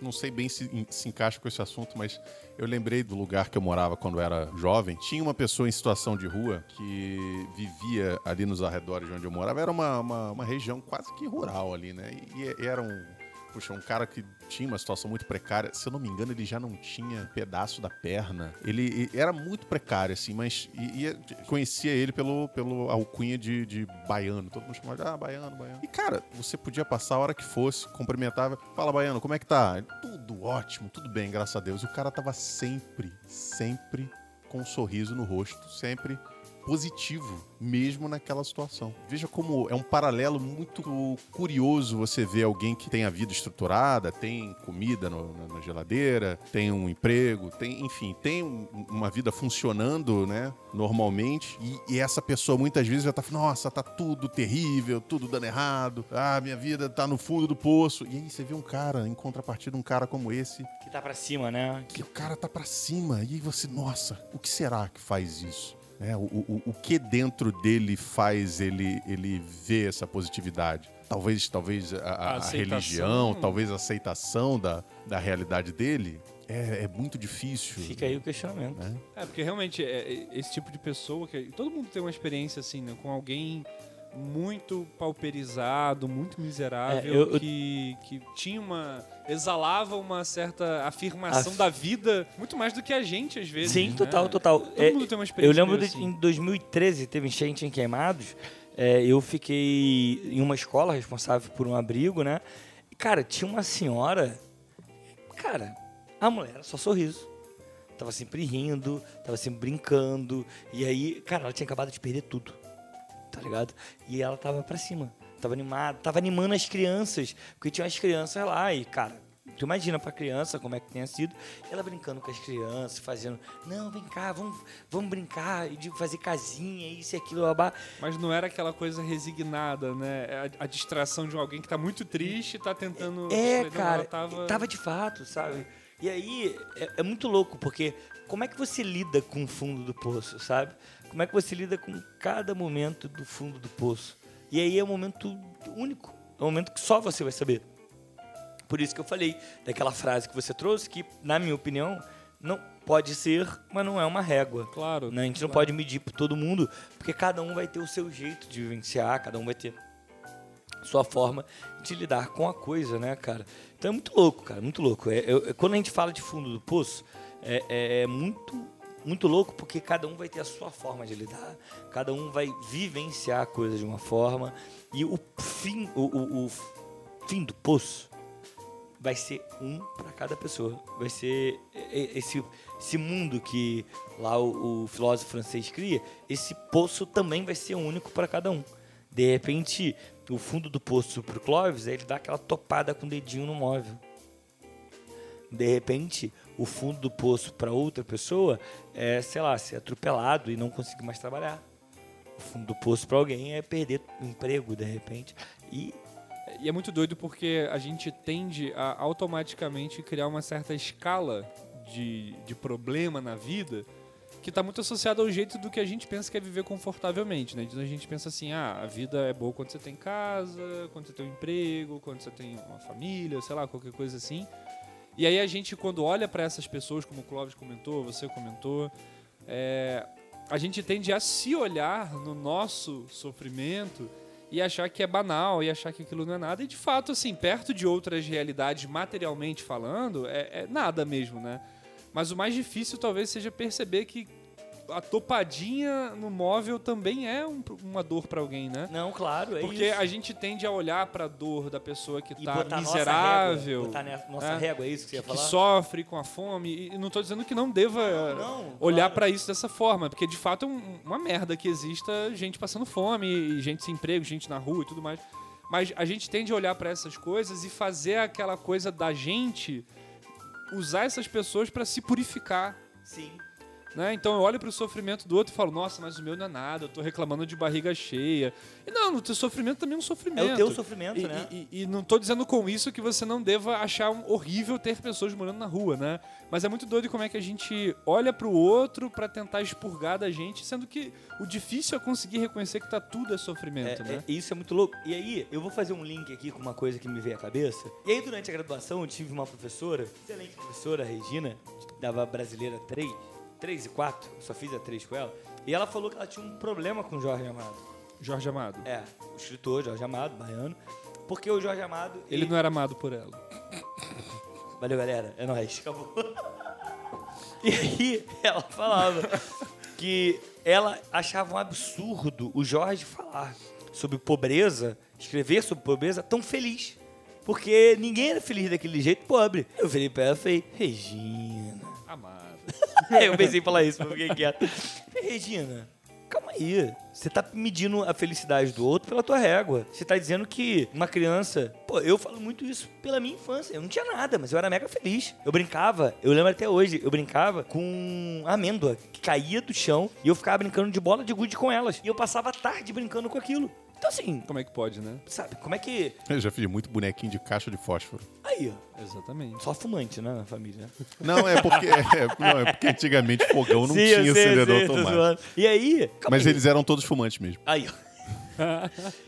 não sei bem se, se encaixa com esse assunto, mas eu lembrei do lugar que eu morava quando eu era jovem. Tinha uma pessoa em situação de rua que vivia ali nos arredores de onde eu morava. Era uma, uma, uma região quase que rural ali, né? E, e era um, puxa, um cara que tinha uma situação muito precária. Se eu não me engano, ele já não tinha pedaço da perna. Ele e- era muito precário, assim, mas e, e conhecia ele pelo, pelo alcunha de, de baiano. Todo mundo chamava de, ah, baiano, baiano. E, cara, você podia passar a hora que fosse, cumprimentava. Fala, baiano, como é que tá? Ele, Tudo ótimo, tudo bem, graças a Deus. O cara tava sempre, sempre com um sorriso no rosto, sempre positivo, mesmo naquela situação. Veja como é um paralelo muito curioso você ver alguém que tem a vida estruturada, tem comida no- na, na geladeira, tem um emprego, tem, enfim, tem um- uma vida funcionando, né, normalmente, e, e essa pessoa muitas vezes já tá falando, nossa, tá tudo terrível, tudo dando errado, ah, minha vida tá no fundo do poço. E aí você vê um cara, em contrapartida, um cara como esse, Que tá pra cima, né? que o cara tá pra cima e aí você, nossa, o que será que faz isso? É, o, o, o que dentro dele faz ele, ele ver essa positividade? Talvez, talvez a, a- A religião, talvez a aceitação da, da realidade dele. É, é muito difícil. Fica aí o questionamento. né? É, porque realmente é, é esse tipo de pessoa que. Todo mundo tem uma experiência assim, né? Com alguém muito pauperizado, muito miserável, É, eu- eu- que, que tinha uma. exalava uma certa afirmação Af- da vida, muito mais do que a gente, às vezes. Sim, né? total, total. Todo É, mundo tem uma eu experiência. lembro meio de, assim. em 2013, teve enchente em Queimados. é, eu fiquei em uma escola responsável por um abrigo, né? E, cara, tinha uma senhora. Cara, a mulher era só sorriso. Tava sempre rindo, tava sempre brincando. E aí, cara, ela tinha acabado de perder tudo. Tá ligado? E ela tava pra cima. Tava animada, tava animando as crianças. Porque tinha as crianças lá e, cara, tu imagina pra criança como é que tenha sido. Ela brincando com as crianças, fazendo, não, vem cá, vamos, vamos brincar, e de fazer casinha, isso e aquilo, babá. Mas não era aquela coisa resignada, né? A, a distração de alguém que tá muito triste e tá tentando. É, Não, cara, tava... tava de fato, sabe? E aí é, é muito louco, porque como é que você lida com o fundo do poço, sabe? Como é que você lida com cada momento do fundo do poço? E aí é um momento único, é um momento que só você vai saber. Por isso que eu falei daquela frase que você trouxe, que, na minha opinião, não pode ser, mas não é uma régua. Claro. né? A gente não claro. pode medir por todo mundo, porque cada um vai ter o seu jeito de vivenciar, cada um vai ter sua forma de lidar com a coisa, né, cara? Então é muito louco, cara, muito louco. É, é- quando a gente fala de fundo do poço, é, é- é muito, muito louco porque cada um vai ter a sua forma de lidar, cada um vai vivenciar a coisa de uma forma e o fim, o, o- o fim do poço vai ser um para cada pessoa. Vai ser esse, esse mundo que lá o, o filósofo francês cria, esse poço também vai ser único para cada um. De repente, o fundo do poço pro Clóvis, ele dá aquela topada com o dedinho no móvel. De repente, o fundo do poço para outra pessoa é, sei lá, ser atropelado e não conseguir mais trabalhar. O fundo do poço para alguém é perder emprego, de repente. E E é muito doido porque a gente tende a automaticamente criar uma certa escala de, de problema na vida que está muito associada ao jeito do que a gente pensa que é viver confortavelmente, né? Então a gente pensa assim, ah, a vida é boa quando você tem casa, quando você tem um emprego, quando você tem uma família, sei lá, qualquer coisa assim. E aí a gente, quando olha para essas pessoas, como o Clóvis comentou, você comentou, é, a gente tende a se olhar no nosso sofrimento e achar que é banal e achar que aquilo não é nada. E de fato, assim, perto de outras realidades, materialmente falando, é, é nada mesmo, né? Mas o mais difícil talvez seja perceber que a topadinha no móvel também é um- uma dor pra alguém, né? não, claro, é Porque isso. a gente tende a olhar pra dor da pessoa que E tá botar miserável, Nossa régua, botar nossa é, régua, é isso que você ia que falar? sofre com a fome. E não tô dizendo que não deva não, olhar claro. pra isso dessa forma, porque de fato é um- uma merda que exista gente passando fome, gente sem emprego, gente na rua e tudo mais. Mas a gente tende a olhar pra essas coisas e fazer aquela coisa da gente usar essas pessoas pra se purificar. Sim. Né? Então eu olho pro sofrimento do outro e falo, nossa, mas o meu não é nada, eu tô reclamando de barriga cheia. E não, o teu sofrimento também é um É sofrimento. o teu sofrimento, E, né? e- e não tô dizendo com isso que você não deva achar um- horrível ter pessoas morando na rua, né? Mas é muito doido como é que a gente olha pro outro pra tentar expurgar da gente, sendo que o difícil é conseguir reconhecer que tá tudo é sofrimento, É, né? é- isso é muito louco. E aí, eu vou fazer um link aqui com uma coisa que me veio à cabeça. E aí, durante a graduação, eu tive uma professora, excelente professora, Regina, que dava brasileira 3, 3 e 4, só fiz a 3 com ela. E ela falou que ela tinha um problema com o Jorge Amado. Jorge Amado. É, o escritor Jorge Amado, baiano. Porque o Jorge Amado. Ele não era amado por ela. [COUGHS] Valeu, galera. É nóis. Acabou. [LAUGHS] E aí, ela falava que ela achava um absurdo o Jorge falar sobre pobreza, escrever sobre pobreza tão feliz. Porque ninguém era feliz daquele jeito pobre. Eu virei pra ela e falei, Regina. Amado. [LAUGHS] Eu pensei em falar isso, mas fiquei quieto. Regina, calma aí. Você tá medindo a felicidade do outro pela tua régua. Você tá dizendo que uma criança. Pô, eu falo muito isso pela minha infância. Eu não tinha nada, mas eu era mega feliz. Eu brincava, eu lembro até hoje, eu brincava com amêndoa que caía do chão e eu ficava brincando de bola de gude com elas. E eu passava a tarde brincando com aquilo. Então, assim, Como é que pode, né? sabe, como é que. Eu já fiz muito bonequinho de caixa de fósforo. Aí, ó. Exatamente. Só fumante, né, na família. né? Não, é porque, é, não, é porque antigamente fogão não [LAUGHS] Sim, eu tinha sei, eu acendedor sei, tô automático. zoando. E aí. calma Mas aí. eles eram todos fumantes mesmo. Aí, ó.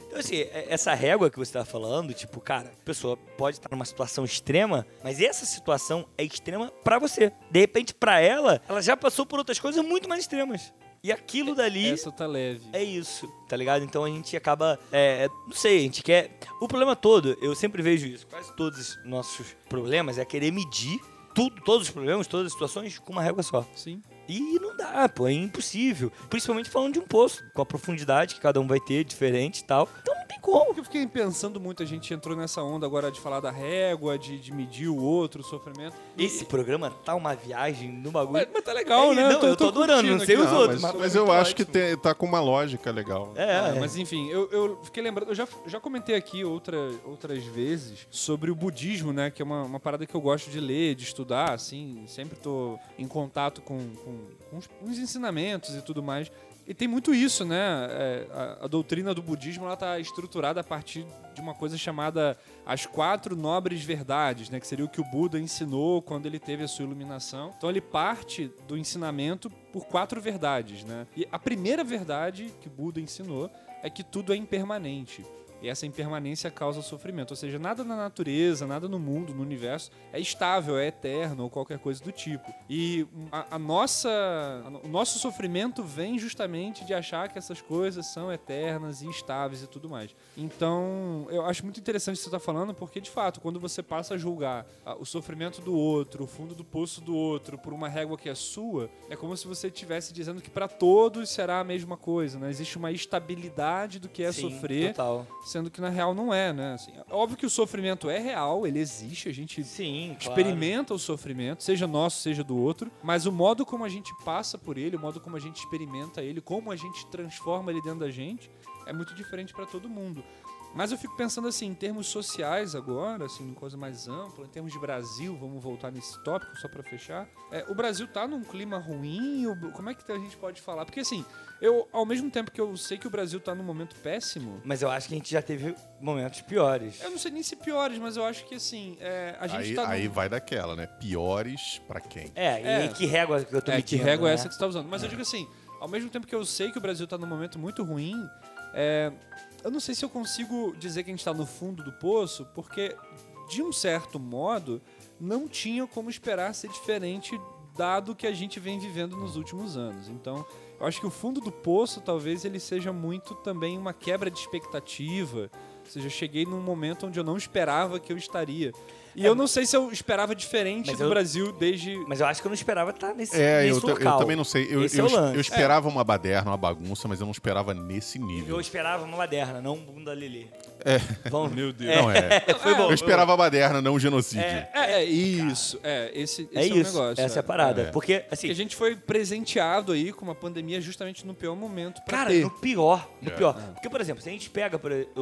Então, assim, é- essa régua que você tá falando, tipo, cara, a pessoa pode estar numa situação extrema, mas essa situação é extrema pra você. De repente, pra ela, ela já passou por outras coisas muito mais extremas. E aquilo dali Essa tá leve. é isso, tá ligado? Então a gente acaba, é, não sei, a gente quer... O problema todo, eu sempre vejo isso, quase todos os nossos problemas é querer medir tudo, todos os problemas, todas as situações com uma régua só. Sim. E não dá, pô, é impossível. Principalmente falando de um poço, com a profundidade que cada um vai ter, diferente e tal. Então tem como. Eu fiquei pensando muito, a gente entrou nessa onda agora de falar da régua, de, de medir o outro, o sofrimento. E- Esse programa tá uma viagem no bagulho. Mas, mas tá legal, É, né? não, eu tô adorando, não sei os aqui. Não, outros, mas, mas eu muito acho que ótimo. tem- tá com uma lógica legal. É, Ah, é. Mas enfim, eu, eu fiquei lembrando, eu já, já comentei aqui outra, outras vezes sobre o budismo, né? Que é uma, uma parada que eu gosto de ler, de estudar, assim, sempre tô em contato com, com, com uns, uns ensinamentos e tudo mais. E tem muito isso, né? É, a, a doutrina do budismo ela tá estruturada a partir de uma coisa chamada as quatro nobres verdades, né? Que seria o que o Buda ensinou quando ele teve a sua iluminação. Então ele parte do ensinamento por quatro verdades, né? E a primeira verdade que o Buda ensinou é que tudo é impermanente. E essa impermanência causa sofrimento. Ou seja, nada na natureza, nada no mundo, no universo é estável, é eterno ou qualquer coisa do tipo. E a, a nossa, a- o nosso sofrimento vem justamente de achar que essas coisas são eternas e estáveis e tudo mais. Então, eu acho muito interessante o que você está falando, porque de fato, quando você passa a julgar ah, o sofrimento do outro, o fundo do poço do outro, por uma régua que é sua, é como se você estivesse dizendo que para todos será a mesma coisa. Né? Existe uma estabilidade do que é Sim, sofrer Total. Sendo que na real não é, né? Assim, é óbvio que o sofrimento é real, ele existe, a gente Sim, claro. experimenta o sofrimento, seja nosso, seja do outro, mas o modo como a gente passa por ele, o modo como a gente experimenta ele, como a gente transforma ele dentro da gente, é muito diferente para todo mundo. Mas eu fico pensando assim, em termos sociais agora, assim, uma coisa mais ampla, em termos de Brasil, vamos voltar nesse tópico só para fechar. É, o Brasil tá num clima ruim? Como é que a gente pode falar? Porque assim, eu, ao mesmo tempo que eu sei que o Brasil tá num momento péssimo, Mas eu acho que a gente já teve momentos piores. eu não sei nem se piores, mas eu acho que assim, é, a gente Aí, tá. aí num- vai daquela, né? Piores pra quem? É, É. e que régua que eu tô É, que medindo, régua é né? essa que você tá usando. Mas eu digo assim, ao mesmo tempo que eu sei que o Brasil tá num momento muito ruim, é, eu não sei se eu consigo dizer que a gente tá no fundo do poço, porque, de um certo modo, não tinha como esperar ser diferente dado que a gente vem vivendo nos últimos anos. Então, eu acho que o fundo do poço talvez ele seja muito também uma quebra de expectativa. Ou seja, eu cheguei num momento onde eu não esperava que eu estaria. E eu não sei se eu esperava diferente Mas do eu- Brasil desde Mas eu acho que eu não esperava estar nesse, É, nesse eu, ta- eu local. também não sei. Eu, Esse é eu, o lance. eu esperava uma baderna, uma bagunça, mas eu não esperava nesse nível. Eu esperava uma baderna, não um bunda lelê. É. Vamos... [LAUGHS] Meu Deus. Não é. [LAUGHS] Foi bom. Eu esperava a baderna, não um genocídio. É, É, é isso. É, esse, esse É é, o isso, negócio. essa é a parada. É. Porque, Porque assim, a gente foi presenteado aí com uma pandemia justamente no pior momento pra cara, ter. no pior, no É. pior. Porque, por exemplo, se a gente pega por- o,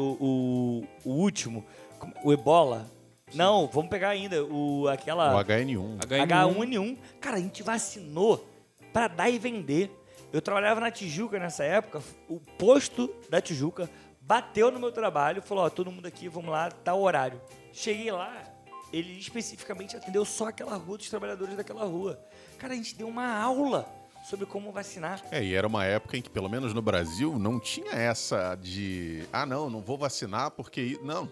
o, o último, o Ebola, não, vamos pegar ainda o, aquela O HN1. H1N1. H1N1. Cara, a gente vacinou pra dar e vender. Eu trabalhava na Tijuca nessa época, o posto da Tijuca bateu no meu trabalho, falou, ó, todo mundo aqui, vamos lá, tá o horário. Cheguei lá, ele especificamente atendeu só aquela rua dos trabalhadores daquela rua. Cara, a gente deu uma aula sobre como vacinar. É, e era uma época em que, pelo menos no Brasil, não tinha essa de. Ah, não, não vou vacinar porque. Não.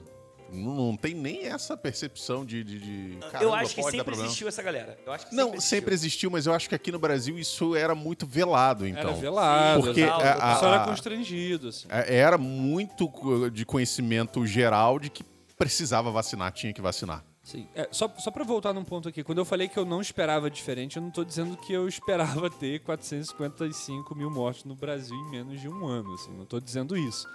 Não, não tem nem essa percepção de. de, de eu caramba, acho que sempre existiu essa galera. Eu acho que Não, sempre sempre existiu, mas eu acho que aqui no Brasil isso era muito velado, então. Era velado. Porque a- o pessoal a- era constrangido, assim. É, Era muito de conhecimento geral de que precisava vacinar, tinha que vacinar. Sim. É, só, só pra voltar num ponto aqui, quando eu falei que eu não esperava diferente, eu não tô dizendo que eu [LAUGHS] esperava ter 455 mil mortes no Brasil em menos de um ano, assim, não tô dizendo isso.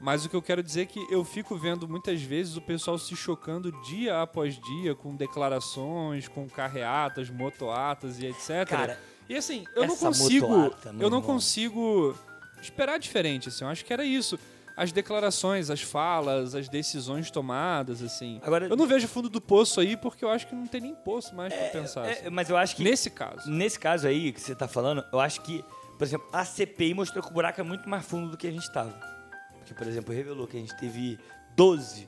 Mas o que eu quero dizer é que eu fico vendo muitas vezes o pessoal se chocando dia após dia com declarações, com carreatas, motoatas e etc. Cara, e assim, eu não consigo, motoata, eu não irmão. consigo esperar diferente, assim. Eu acho que era isso. As declarações, as falas, as decisões tomadas, assim. Agora- eu não vejo fundo do poço aí porque eu acho que não tem nem poço mais pra pensar. é, assim. mas eu acho que Nesse caso. nesse caso aí que você tá falando, eu acho que, por exemplo, a CPI mostrou que o buraco é muito mais fundo do que a gente tava. Porque, por exemplo, revelou que a gente teve 12,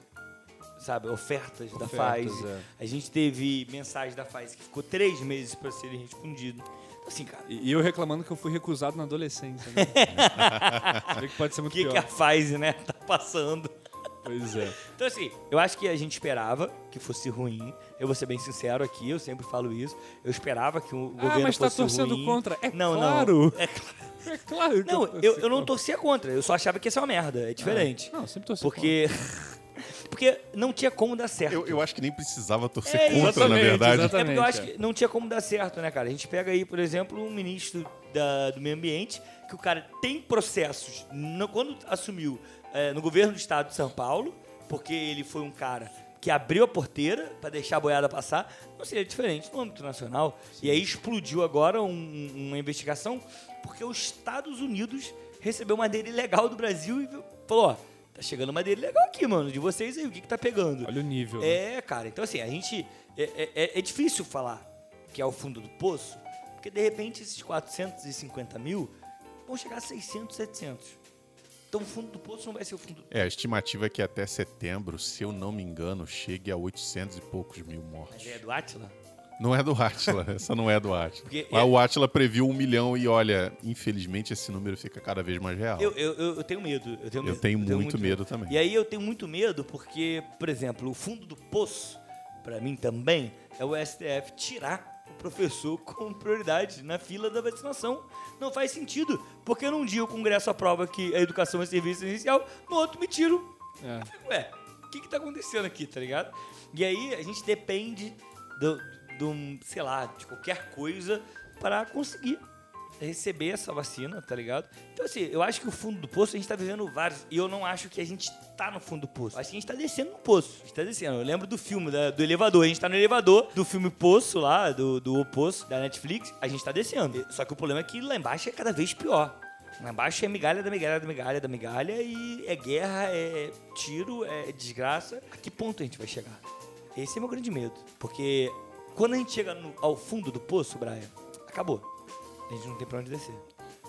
sabe, ofertas, da Ofertas, Pfizer. é. A gente teve mensagem da Pfizer que ficou três meses para serem respondido. Então, assim, cara, E e eu reclamando que eu fui recusado na adolescência. Né? [LAUGHS] Que pode ser o muito que, pior. que a Pfizer, né, tá passando? Pois é. Então, assim, eu acho que a gente esperava que fosse ruim. Eu vou ser bem sincero aqui, eu sempre falo isso. Eu esperava que o governo Ah, mas tá fosse torcendo ruim. contra. É não, claro. não. É claro. É claro que Não, eu, eu não contra. torcia contra. Eu só achava que ia ser uma merda. É diferente. Não, sempre torci Porque. [LAUGHS] Porque não tinha como dar certo. Eu, eu acho que nem precisava torcer É, contra, na verdade. exatamente. É porque eu acho é. que não tinha como dar certo, né, cara? A gente pega aí, por exemplo, um ministro da- do meio ambiente, que o cara tem processos no- quando assumiu é, no governo do estado de São Paulo, porque ele foi um cara que abriu a porteira para deixar a boiada passar, não seria diferente no âmbito nacional. E aí explodiu agora um- uma investigação, porque os Estados Unidos recebeu madeira ilegal do Brasil e falou, ó, tá chegando madeira ilegal aqui, mano, de vocês aí, o que que tá pegando? Olha o nível. né? É, cara. Então, assim, a gente. É, é- é- é difícil falar que é o fundo do poço, porque de repente esses 450 mil vão chegar a 600, 700. Então o fundo do poço não vai ser o fundo. É, a estimativa é que até setembro, se eu não me engano, chegue a 800 e poucos mil Mas mortes. é do Atila? Não é do Atila, [LAUGHS] essa não é do Atila. Porque Mas é- o Atila previu um milhão e olha, infelizmente esse número fica cada vez mais real. Eu, eu, eu, eu tenho medo. Eu tenho, Eu medo, tenho muito medo também. E aí eu tenho muito medo porque, por exemplo, o fundo do poço, pra mim também, é o STF tirar professor [LAUGHS] com prioridade na fila da vacinação. Não faz sentido, porque num dia o Congresso aprova que a educação é serviço essencial, no outro me tiram É. Ué, o que que tá acontecendo aqui, tá ligado? E aí a gente depende do, do sei lá, de qualquer coisa para conseguir receber essa vacina, tá ligado? Então assim, eu acho que o fundo do poço a gente tá vivendo vários, e eu não acho que a gente tá no fundo do poço. Eu acho que a gente tá descendo no poço. A gente tá descendo. Eu lembro do filme, da- do elevador. A gente tá no elevador do filme Poço lá, do, do O Poço, da Netflix. A gente tá descendo. Só que o problema é que lá embaixo é cada vez pior. Lá embaixo é migalha da migalha da migalha da migalha e é guerra, é tiro, é desgraça. A que ponto a gente vai chegar? Esse é meu grande medo. Porque quando a gente chega no- ao fundo do poço, Brian, acabou. A gente não tem pra onde descer.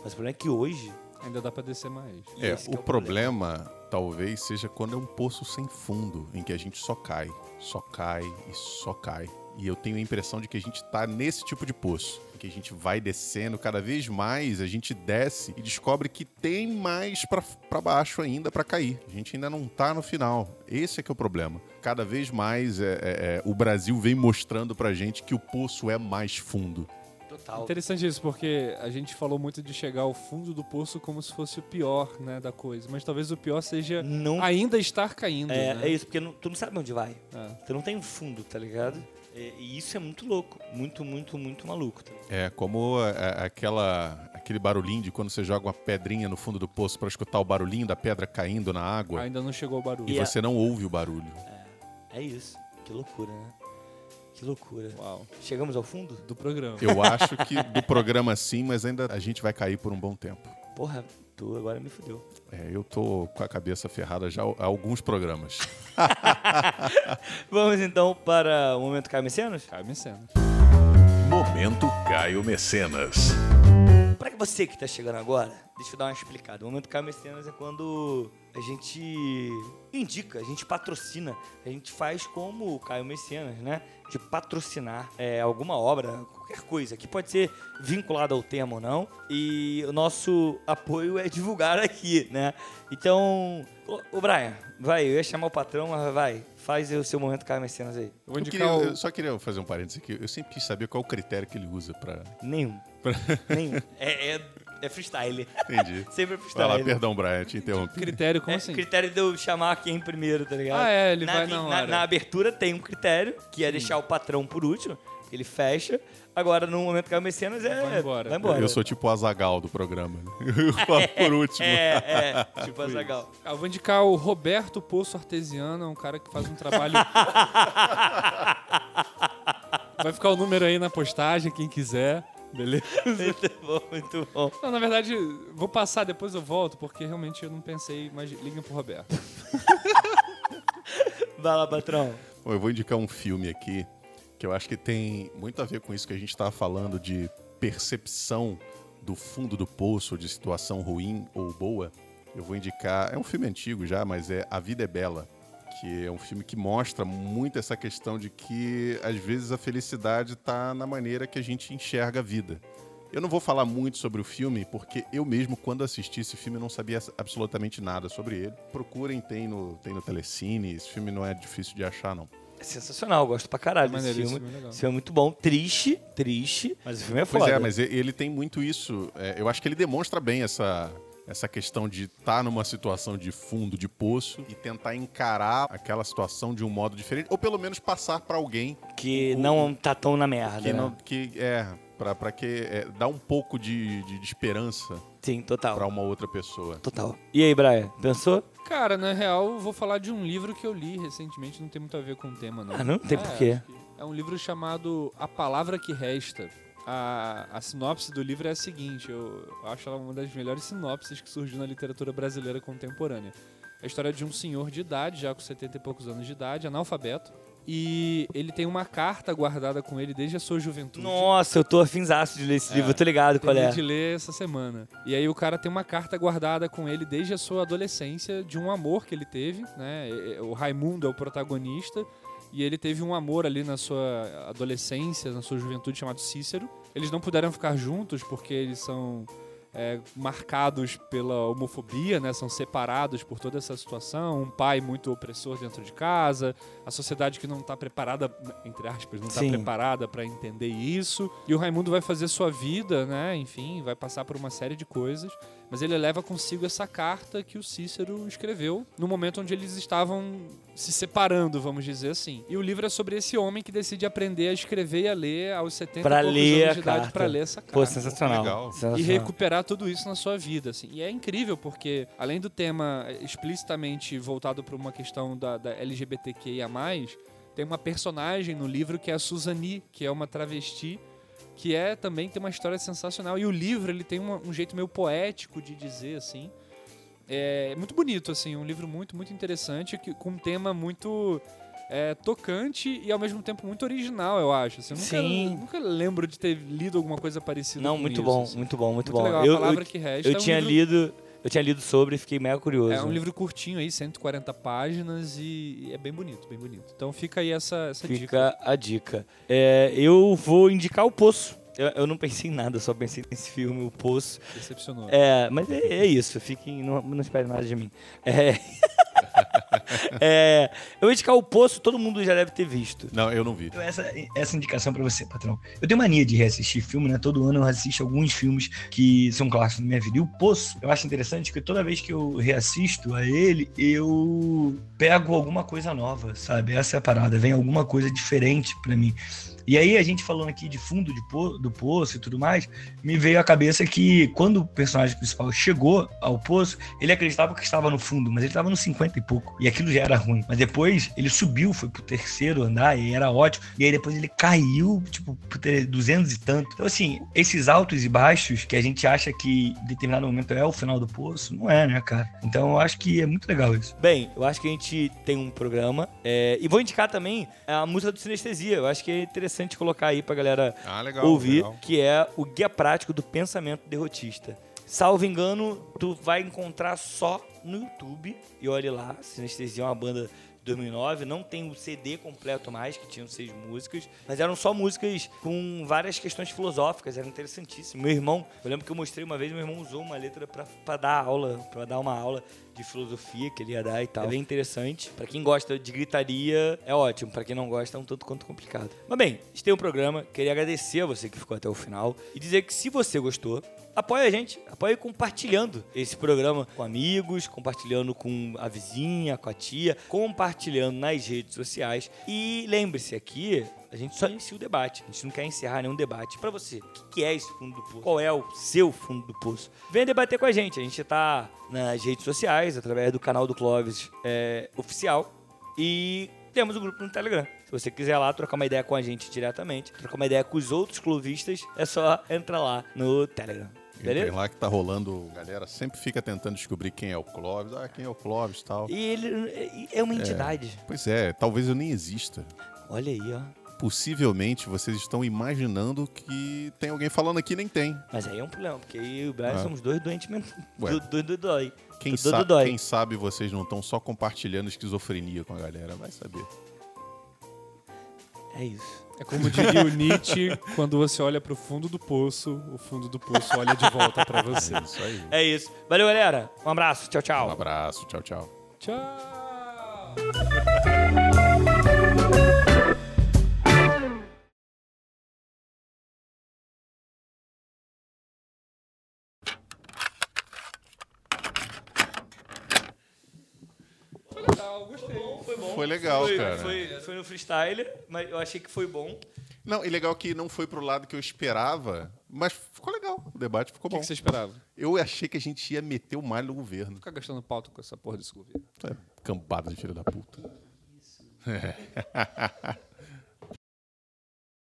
Mas o problema é que hoje. Ainda dá pra descer mais. É, esse o que é o problema talvez seja quando é um poço sem fundo, em que a gente só cai, só cai e só cai. E eu tenho a impressão de que a gente tá nesse tipo de poço, em que a gente vai descendo cada vez mais, a gente desce e descobre que tem mais pra- pra baixo ainda pra cair. A gente ainda não tá no final. Esse é que é o problema. Cada vez mais é, é, é, o Brasil vem mostrando pra gente que o poço é mais fundo. Total. Interessante isso, porque a gente falou muito de chegar ao fundo do poço como se fosse o pior, né, da coisa. Mas talvez o pior seja Não. ainda estar caindo, É, né? é isso, porque não- tu não sabe onde vai. É. Tu não tem fundo, tá ligado? É, E isso é muito louco. Muito, muito, muito maluco. Tá? É como é, aquela, aquele barulhinho de quando você joga uma pedrinha no fundo do poço pra escutar o barulhinho da pedra caindo na água Ainda não chegou o barulho. e E a- você não ouve o barulho. É isso. Que loucura, né? Que loucura. Uau. Chegamos ao fundo? Do programa. Eu acho que do programa sim, mas ainda a gente vai cair por um bom tempo. Porra, tu agora me fudeu. É, eu tô com a cabeça ferrada já há alguns programas. [LAUGHS] Vamos então para o momento Caio Mecenas? Cai me cena. Momento Caio Mecenas. Pra você que tá chegando agora, deixa eu dar uma explicada. O momento Caio Mecenas é quando a gente indica, a gente patrocina, a gente faz como o Caio Mecenas, né? De patrocinar é, alguma obra, qualquer coisa, que pode ser vinculada ao tema ou não. E o nosso apoio é divulgar aqui, né? Então, ô, ô Brian, vai, eu ia chamar o patrão, mas vai, faz o seu momento Caio Mecenas aí. Eu vou Eu, indicar queria- o... eu só queria fazer um parênteses aqui. Eu sempre quis saber qual o critério que ele usa pra. Nenhum. Nenhum. É, é, é freestyle. Entendi. [LAUGHS] Sempre é Vai freestyle. lá, perdão, Brian, te interrompi. critério, como É assim? critério de eu chamar quem primeiro, tá ligado? Ah, é, ele vai vi- na hora. na abertura tem um critério, que é deixar o patrão por último, ele fecha. Agora, no momento que é o Mecenas, é. Vai embora. Vai embora. Eu sou tipo o Azagal do programa. né? [LAUGHS] Eu falo [LAUGHS] por último. É, é, tipo Azagal. Ah, Eu vou indicar o Roberto Poço Artesiano, é um cara que faz um trabalho. Vai ficar o número aí na postagem, quem quiser. Beleza? [LAUGHS] Muito bom, muito bom. Não, na verdade, vou passar, depois eu volto, porque realmente eu não pensei, mas liguem pro Roberto. [LAUGHS] Vai lá, patrão. Bom, eu vou indicar um filme aqui que eu acho que tem muito a ver com isso que a gente estava falando de percepção do fundo do poço, de situação ruim ou boa. Eu vou indicar, é um filme antigo já, mas é A Vida é Bela, que é um filme que mostra muito essa questão de que às vezes a felicidade está na maneira que a gente enxerga a vida. Eu não vou falar muito sobre o filme, porque eu mesmo, quando assisti esse filme, não sabia absolutamente nada sobre ele. Procurem, tem no, tem no Telecine, esse filme não é difícil de achar, não. É sensacional, gosto pra caralho desse Maneiro, esse filme. filme é. Esse filme é muito bom. Triste, triste, mas o filme é Pois foda. é, mas ele tem muito isso. é, eu acho que ele demonstra bem essa, essa questão de estar numa situação de fundo de poço e tentar encarar aquela situação de um modo diferente, ou pelo menos passar para alguém Que não tá tão na merda, que né? não que é para para que é, dá um pouco de, de, de esperança Sim, total. para uma outra pessoa. Total. E aí, Brian, pensou? Cara, na real, eu vou falar de um livro que eu li recentemente, não tem muito a ver com o tema, não. Ah, não tem É, porquê. É um livro chamado A Palavra que Resta. A, a sinopse do livro é a seguinte, eu acho ela uma das melhores sinopses que surgiu na literatura brasileira contemporânea. É a história de um senhor de idade, já com 70 e poucos anos de idade, analfabeto, e ele tem uma carta guardada com ele desde a sua juventude. Nossa, eu tô afinzaço de ler esse É, livro, eu tô ligado qual é. de ler essa semana. E aí o cara tem uma carta guardada com ele desde a sua adolescência de um amor que ele teve, né? O Raimundo é o protagonista e ele teve um amor ali na sua adolescência, na sua juventude chamado Cícero. Eles não puderam ficar juntos porque eles são é, marcados pela homofobia, né? São separados por toda essa situação. Um pai muito opressor dentro de casa, a sociedade que não está preparada, entre aspas, não está preparada para entender isso. E o Raimundo vai fazer sua vida, né? Enfim, vai passar por uma série de coisas. Mas ele leva consigo essa carta que o Cícero escreveu no momento onde eles estavam se separando, vamos dizer assim. E o livro é sobre esse homem que decide aprender a escrever e a ler aos 70 Pra e ler anos a de idade carta. para ler essa carta Pô, sensacional. Legal. e sensacional. recuperar tudo isso na sua vida, assim. E é incrível porque, além do tema explicitamente voltado para uma questão da, da LGBTQIA+, tem uma personagem no livro que é a Suzani, que é uma travesti, que é também tem uma história sensacional. E o livro, ele tem uma- um jeito meio poético de dizer, assim. É muito bonito, assim, um livro muito, muito interessante, que, com um tema muito é, tocante e ao mesmo tempo muito original, eu acho. Assim, eu nunca, Sim. nunca lembro de ter lido alguma coisa parecida Não, muito isso, bom, assim. muito bom, muito, Muito bom. legal. Eu, a palavra eu, que resta. eu é um tinha livro- lido, eu tinha lido sobre e fiquei mega curioso. É um livro curtinho aí, 140 páginas e é bem bonito, bem bonito. Então fica aí essa, essa Fica dica. a dica. É, eu vou indicar o Poço. Eu, eu não pensei em nada, só pensei nesse filme, o Poço. Decepcionou. É, mas é, é isso, fiquem, não, não espere nada de mim. É, [LAUGHS] [LAUGHS] É, eu vou indicar o Poço, todo mundo já deve ter visto. Não, eu não vi. Então, essa, essa indicação pra você, patrão. Eu tenho mania de reassistir filme, né? Todo ano eu assisto alguns filmes que são clássicos na minha vida. E o Poço, eu acho interessante que toda vez que eu reassisto a ele, eu pego alguma coisa nova, sabe? Essa é a parada. Vem alguma coisa diferente pra mim. E aí, a gente falando aqui de fundo de po- do poço e tudo mais, me veio à cabeça que quando o personagem principal chegou ao poço, ele acreditava que estava no fundo, mas ele estava no 50 e pouco. E aquilo já era ruim. Mas depois ele subiu, foi pro terceiro andar e era ótimo. E aí depois ele caiu, tipo, pro ter 200 e tanto. Então, assim, esses altos e baixos que a gente acha que em determinado momento é o final do poço, não é, né, cara? Então eu acho que é muito legal isso. Bem, eu acho que a gente tem um programa. é, e vou indicar também a música do Sinestesia. Eu acho que é interessante colocar aí pra galera Ah, legal. ouvir, legal. que é o Guia Prático do Pensamento Derrotista. Salvo engano, tu vai encontrar só no YouTube. E olhe lá, Sinestesia é uma banda de 2009, não tem o CD completo mais, que tinham seis músicas, mas eram só músicas com várias questões filosóficas, era interessantíssimo. Meu irmão, eu lembro que eu mostrei uma vez, meu irmão usou uma letra pra dar aula, pra dar uma aula de filosofia que ele ia dar e tal. É bem interessante. Pra quem gosta de gritaria, é ótimo. Pra quem não gosta, é um tanto quanto complicado. Mas bem, a gente tem um programa. Queria agradecer a você que ficou até o final e dizer que se você gostou, apoia a gente. Apoia compartilhando esse programa com amigos, compartilhando com a vizinha, com a tia, compartilhando nas redes sociais. E lembre-se aqui, a gente só inicia o debate. A gente não quer encerrar nenhum debate. Pra você, o que que é esse fundo do poço? Qual é o seu fundo do poço? Venha debater com a gente. A gente tá nas redes sociais, através do canal do Clóvis é, oficial. E temos um grupo no Telegram. Se você quiser lá trocar uma ideia com a gente diretamente, trocar uma ideia com os outros clovistas, é só entrar lá no Telegram. Beleza? lá que tá rolando, galera sempre fica tentando descobrir quem é o Clóvis, ah, quem é o Clóvis e tal. E ele é- é uma entidade. Pois é, talvez eu nem exista. Olha aí, ó. Possivelmente vocês estão imaginando que tem alguém falando aqui e nem tem. Mas aí é um problema, porque eu e o Brian Ah. somos dois doentes. [LAUGHS] Ué. Do, do, do, dói. Quem, Do- sa dói. quem sabe vocês não estão só compartilhando esquizofrenia com a galera, vai saber. É isso. É como diria o Nietzsche, [LAUGHS] quando você olha pro fundo do poço, o fundo do poço olha de volta pra você. É isso aí. É isso. Valeu, galera. Um abraço. Tchau, tchau. Um abraço, tchau, tchau. Tchau! Foi bom. Legal, Foi- cara. Foi, foi no freestyle, mas eu achei que foi bom. Não, e legal que não foi pro lado que eu esperava, mas ficou legal. O debate ficou O que, bom. que você esperava? Eu achei que a gente ia meter o malho no governo. Ficar gastando pauta com essa porra desse governo. É, cambada de filho da puta. [LAUGHS]